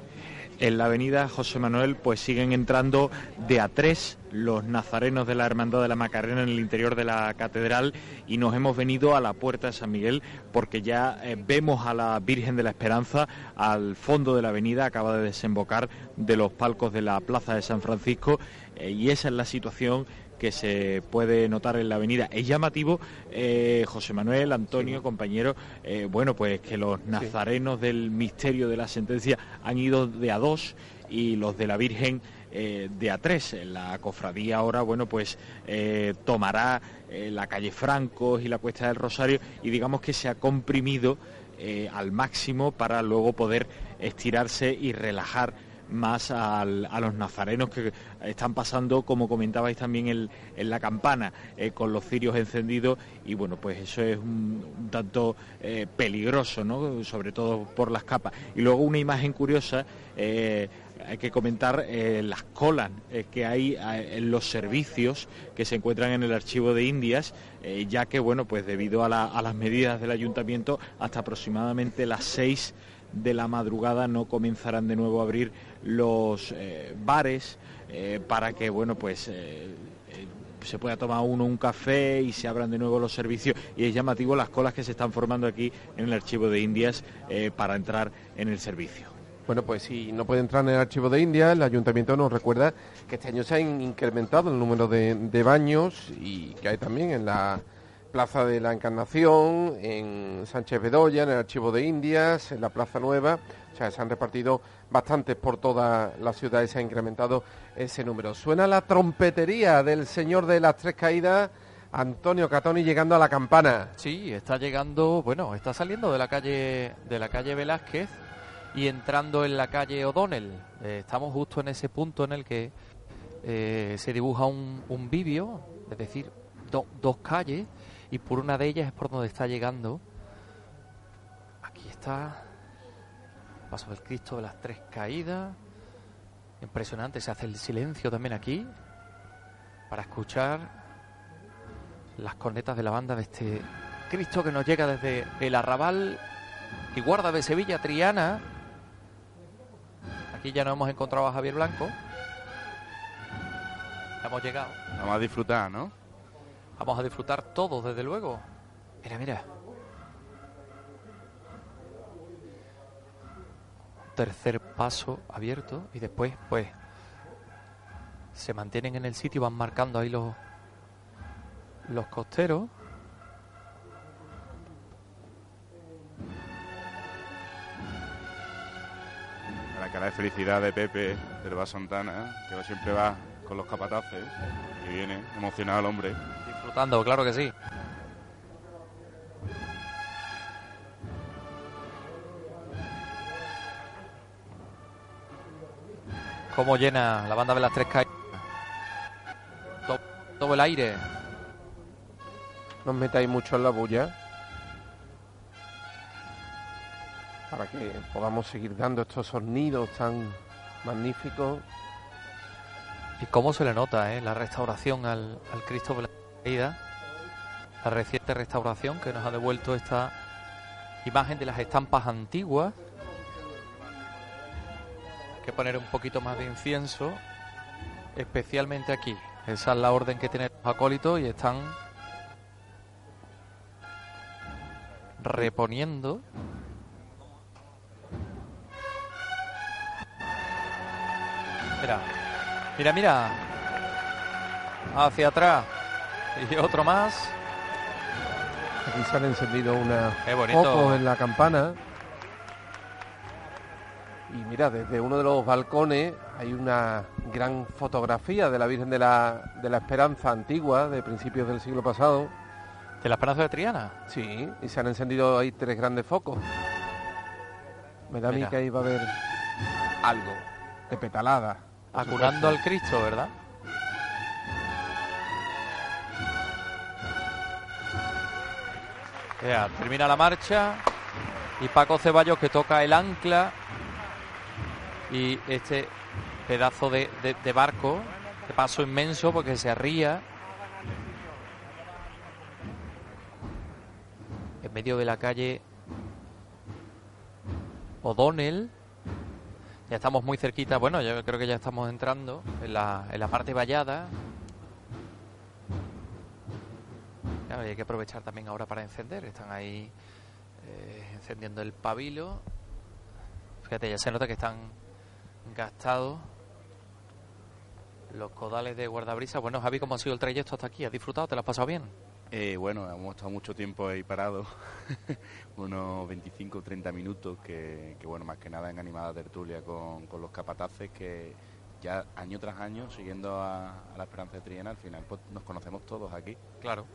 En la avenida José Manuel pues siguen entrando de a tres los nazarenos de la Hermandad de la Macarena en el interior de la catedral y nos hemos venido a la puerta de San Miguel porque ya eh, vemos a la Virgen de la Esperanza al fondo de la avenida, acaba de desembocar de los palcos de la Plaza de San Francisco eh, y esa es la situación que se puede notar en la avenida. Es llamativo, eh, José Manuel, Antonio, compañero, eh, bueno, pues que los nazarenos del misterio de la sentencia han ido de a dos y los de la Virgen eh, de a tres. La cofradía ahora, bueno, pues tomará la calle Francos y la Cuesta del Rosario y digamos que se ha comprimido al máximo para luego poder estirarse y relajar más a los nazarenos que están pasando, como comentabais también en, la campana, eh, con los cirios encendidos y bueno, pues eso es un, tanto eh, peligroso, ¿no? sobre todo por las capas. Y luego una imagen curiosa, eh, hay que comentar las colas que hay en los servicios que se encuentran en el archivo de Indias, ya que bueno, pues debido a las medidas del ayuntamiento, hasta aproximadamente las seis de la madrugada no comenzarán de nuevo a abrir los eh, bares eh, para que bueno pues eh, se pueda tomar uno un café y se abran de nuevo los servicios y es llamativo las colas que se están formando aquí en el archivo de Indias para entrar en el servicio. Bueno, pues si no puede entrar en el archivo de Indias, el ayuntamiento nos recuerda que este año se ha incrementado el número de baños y que hay también en la Plaza de la Encarnación, en Sánchez Bedoya, en el Archivo de Indias, en la Plaza Nueva. Se han repartido bastantes por toda la ciudad y se ha incrementado ese número. Suena la trompetería del señor de las tres caídas, Antonio Catoni, llegando a la campana. Sí, está llegando, bueno, está saliendo de la calle de la calle Velázquez y entrando en la calle O'Donnell. Eh, estamos justo en ese punto en el que eh, se dibuja un, un vivio, es decir, dos calles y por una de ellas es por donde está llegando. Aquí está. Paso del Cristo de las tres caídas. Impresionante, se hace el silencio también aquí para escuchar las cornetas de la banda de este Cristo que nos llega desde el arrabal y guarda de Sevilla Triana. Aquí ya nos hemos encontrado a Javier Blanco. Hemos llegado. Vamos a disfrutar, ¿no? Vamos a disfrutar todos, desde luego. Mira, mira. Tercer paso abierto y después, pues, se mantienen en el sitio, van marcando ahí los, los costeros. La cara de felicidad de Pepe del Santana, que siempre va con los capataces y viene emocionado el hombre disfrutando, claro que sí. Cómo llena la banda de las tres calles. Todo, el aire. No os metáis mucho en la bulla. Para que podamos seguir dando estos sonidos tan magníficos. Y cómo se le nota ¿eh? la restauración al, al Cristo la reciente restauración que nos ha devuelto esta imagen de las estampas antiguas. Que poner un poquito más de incienso, especialmente aquí. Esa es la orden que tienen los acólitos y están reponiendo. Mira, mira, mira. Hacia atrás. Y otro más. Aquí se han encendido una focos en la campana. Y mira, desde uno de los balcones hay una gran fotografía de la Virgen de la, de la Esperanza antigua, de principios del siglo pasado. ¿De la Esperanza de Triana? Sí, y se han encendido ahí tres grandes focos. Me da a mí que ahí va a haber algo de petalada. Acurando al Cristo, ¿verdad? Termina la marcha y Paco Ceballos que toca el ancla y este pedazo de, barco, de paso inmenso porque se arría en medio de la calle O'Donnell. Ya estamos muy cerquita, bueno, yo creo que ya estamos entrando en la, en la parte vallada. Claro, y hay que aprovechar también ahora para encender. Están ahí eh, encendiendo el pabilo. Fíjate, ya se nota que están gastados los codales de guardabrisa. Bueno, Javi, ¿cómo ha sido el trayecto hasta aquí? ¿Has disfrutado? ¿Te lo has pasado bien? Eh, bueno, hemos estado mucho tiempo ahí parados, unos 25 o 30 minutos, que, que, bueno, más que nada en animada tertulia con, con, los capataces que ya año tras año, siguiendo a, a la Esperanza de Triana, al final pues, nos conocemos todos aquí. Claro.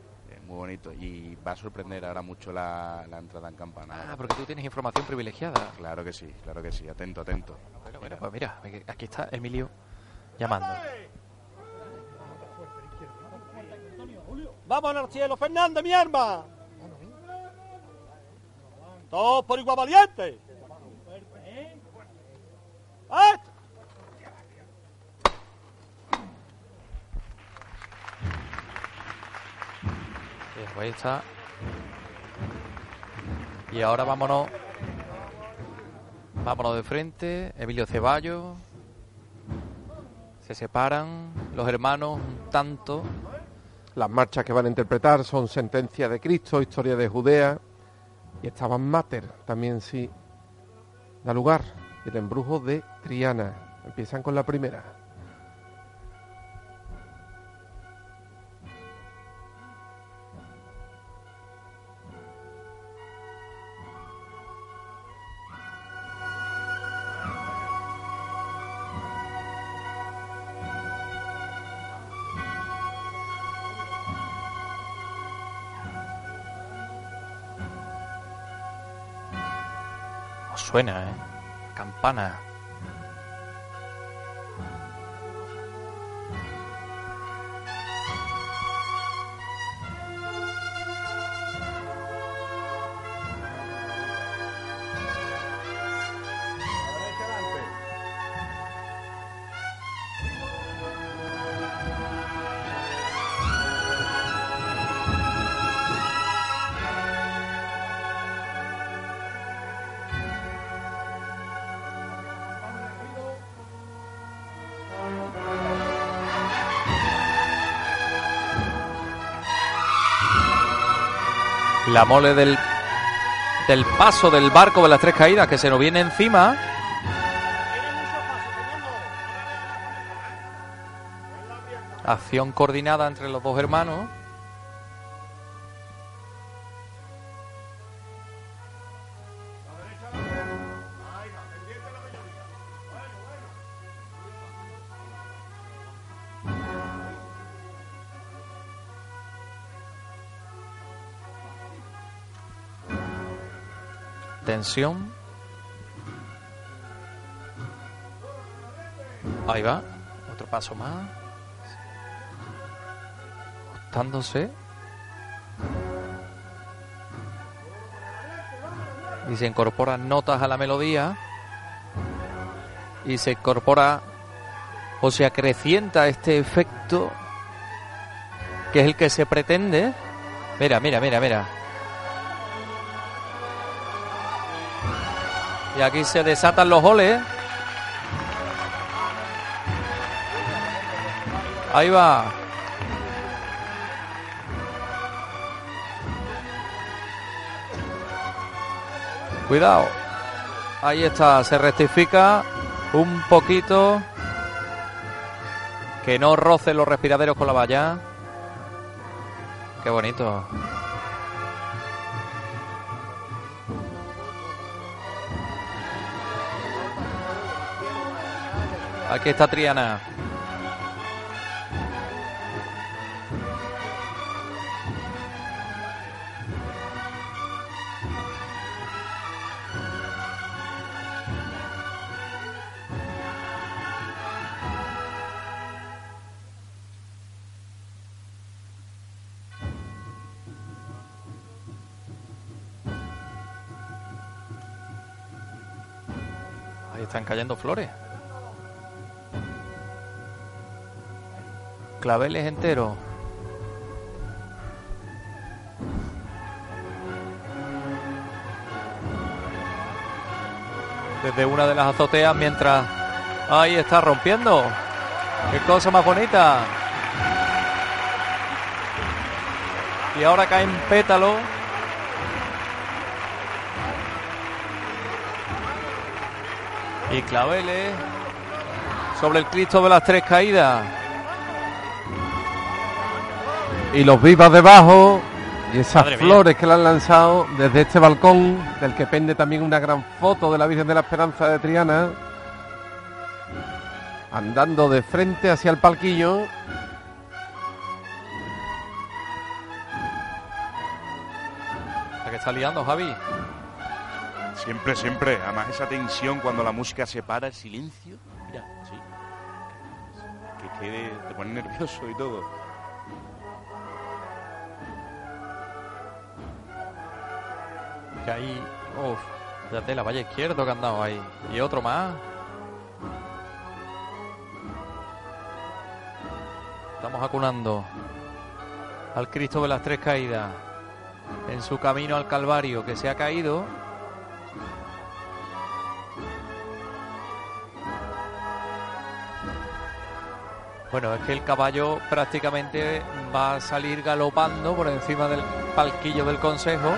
Muy bonito y va a sorprender ahora mucho la, la entrada en campana. Ah, porque tú tienes información privilegiada. Claro que sí, claro que sí, atento, atento. Bueno, bueno, pues mira, aquí está Emilio llamando. Vamos al cielo, Fernández, mi arma. Todos por igual valiente. ¡Ah! Pues ahí está. Y ahora vámonos. Vámonos de frente. Emilio Ceballos. Se separan los hermanos un tanto. Las marchas que van a interpretar son Sentencia de Cristo, Historia de Judea y estaban Mater, también sí da lugar, el embrujo de Triana. Empiezan con la primera. Suena, ¿eh? Campana. La mole del, del paso del barco de las tres caídas que se nos viene encima. Acción coordinada entre los dos hermanos. Ahí va, otro paso más. Ajustándose. Y se incorporan notas a la melodía. Y se incorpora o se acrecienta este efecto que es el que se pretende. Mira, mira, mira, mira. Y aquí se desatan los goles. Ahí va. Cuidado. Ahí está, se rectifica un poquito. Que no roce los respiraderos con la valla. Qué bonito. Aquí está Triana. Ahí están cayendo flores. Claveles enteros. desde una de las azoteas mientras ahí está rompiendo. Qué cosa más bonita. Y ahora caen pétalos. Y claveles sobre el Cristo de las Tres Caídas. Y los vivas debajo y esas Madre mía. flores que le han lanzado desde este balcón, del que pende también una gran foto de la Virgen de la Esperanza de Triana, andando de frente hacia el palquillo. La que está liando, Javi. Siempre, siempre. Además esa tensión cuando la música se para, el silencio. Mira, sí. Que quede, te pone nervioso y todo. Ahí, uff, fíjate la valla izquierdo que han dado ahí. Y otro más. Estamos acunando al Cristo de las Tres Caídas en su camino al Calvario que se ha caído. Bueno, es que el caballo prácticamente va a salir galopando por encima del palquillo del Consejo.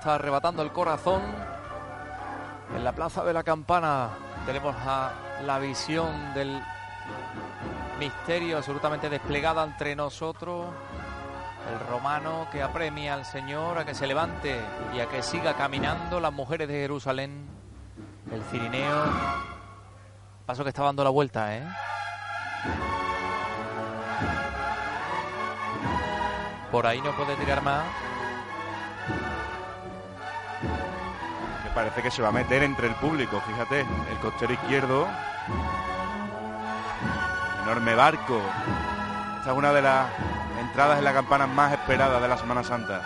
Está arrebatando el corazón. En la plaza de la campana tenemos a la visión del misterio absolutamente desplegada entre nosotros. El romano que apremia al Señor a que se levante y a que siga caminando. Las mujeres de Jerusalén. El cirineo. Paso que está dando la vuelta, ¿eh? Por ahí no puede tirar más. Parece que se va a meter entre el público, fíjate. El costero izquierdo. Enorme barco. Esta es una de las entradas en la campana más esperadas de la Semana Santa.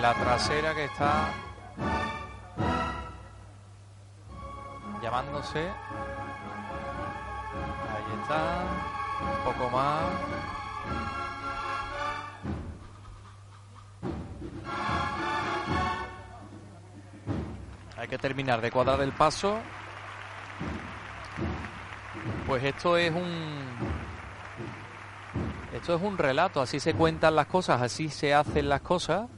La trasera que está llamándose. Ahí está. Un poco más. Que terminar de cuadrar el paso. Pues esto es un esto es un relato, así se cuentan las cosas, así se hacen las cosas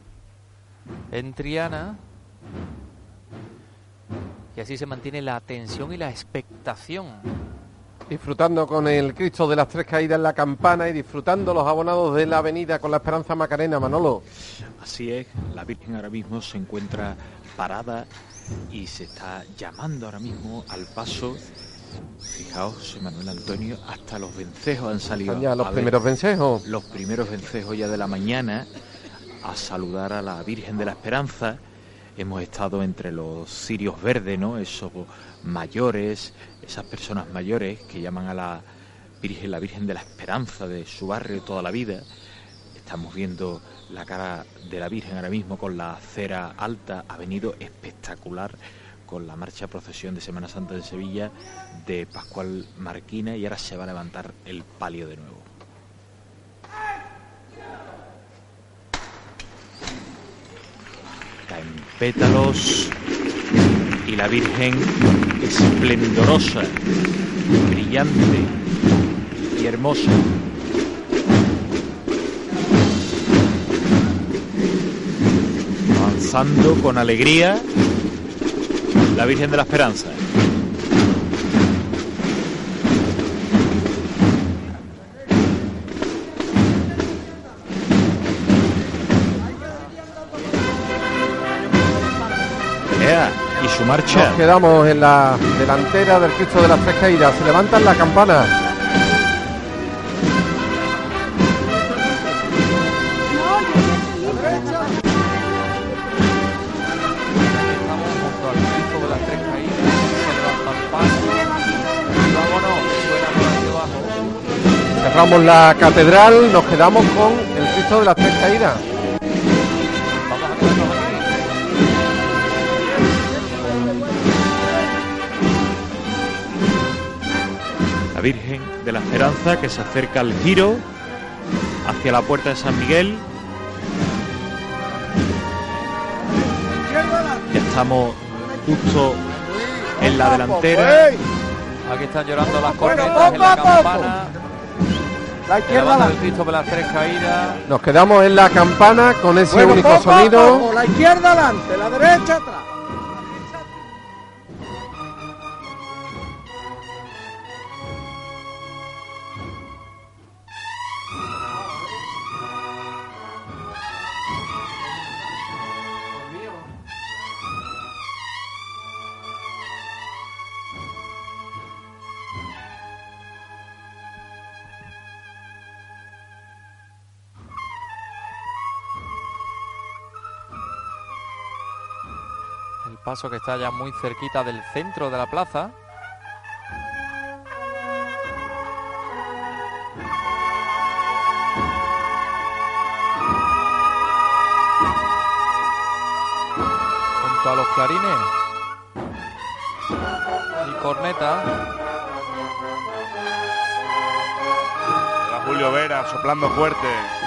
en Triana. Y así se mantiene la atención y la expectación. Disfrutando con el Cristo de las Tres Caídas en la campana y disfrutando los abonados de la avenida con la Esperanza Macarena, Manolo. Así es, la Virgen ahora mismo se encuentra parada y se está llamando ahora mismo al paso. Fijaos, Manuel Antonio, hasta los vencejos han salido. Ya los a ver primeros vencejos. Los primeros vencejos ya de la mañana a saludar a la Virgen de la Esperanza. Hemos estado entre los cirios verdes, ¿no? Esos mayores, esas personas mayores que llaman a la Virgen la Virgen de la Esperanza de su barrio toda la vida. Estamos viendo la cara de la Virgen ahora mismo con la cera alta. Ha venido espectacular con la marcha procesión de Semana Santa de Sevilla de Pascual Marquina y ahora se va a levantar el palio de nuevo. Caen pétalos y la Virgen esplendorosa, brillante y hermosa. Con alegría la Virgen de la Esperanza. Y su marcha. Nos quedamos en la delantera del Cristo de las Tres Caídas. Se levantan la campana. Cerramos la catedral. Nos quedamos con el Cristo de las Tres Caídas. Vamos a quedarnos aquí. La Virgen de la Esperanza que se acerca al giro hacia la puerta de San Miguel. Ya estamos justo en la delantera. Aquí están llorando las cornetas en la campana. La izquierda la... el Cristo de las Tres Caídas. Nos quedamos en la campana con ese Bueno, único poco sonido. poco, la izquierda adelante, la derecha atrás. Paso que está ya muy cerquita del centro de la plaza. Junto a los clarines y corneta. Llega Julio Vera soplando fuerte.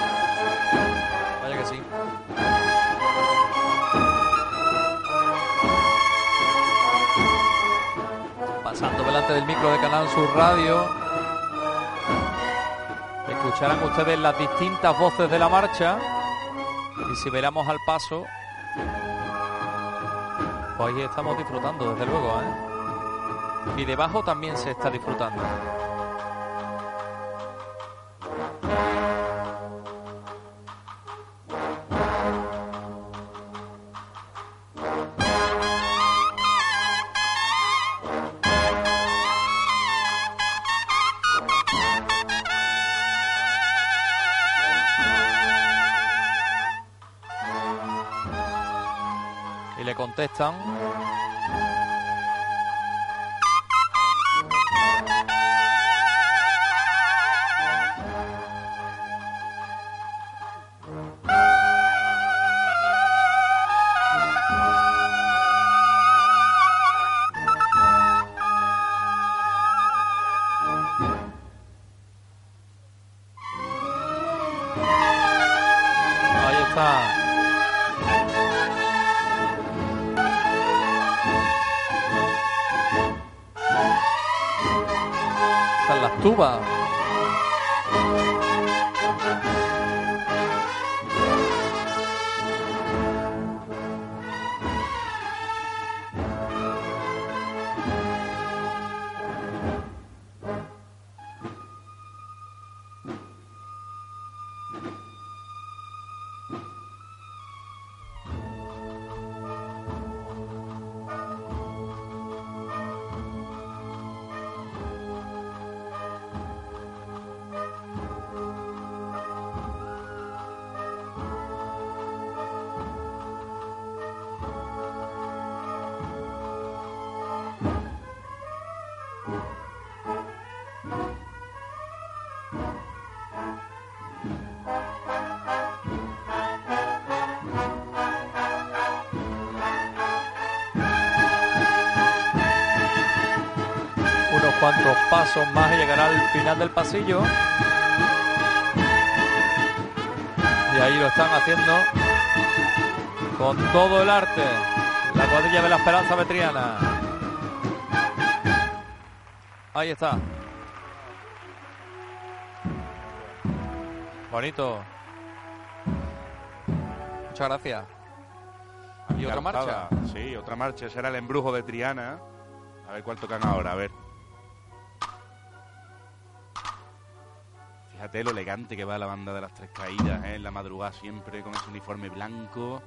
Pasando delante del micro de Canal Sur Radio. Escucharán ustedes las distintas voces de la marcha. Y si veramos al paso, pues ahí estamos disfrutando, desde luego. ¿eh? Y debajo también se está disfrutando. Del pasillo. Y ahí lo están haciendo con todo el arte. La cuadrilla de la Esperanza Vetriana. Ahí está. Bonito. Muchas gracias. ¿Y otra marcha? Sí, otra marcha. Ese era el embrujo de Triana. A ver cuál tocan ahora, a ver. Fíjate lo elegante que va la banda de las tres caídas, ¿eh? en la madrugada siempre con ese uniforme blanco.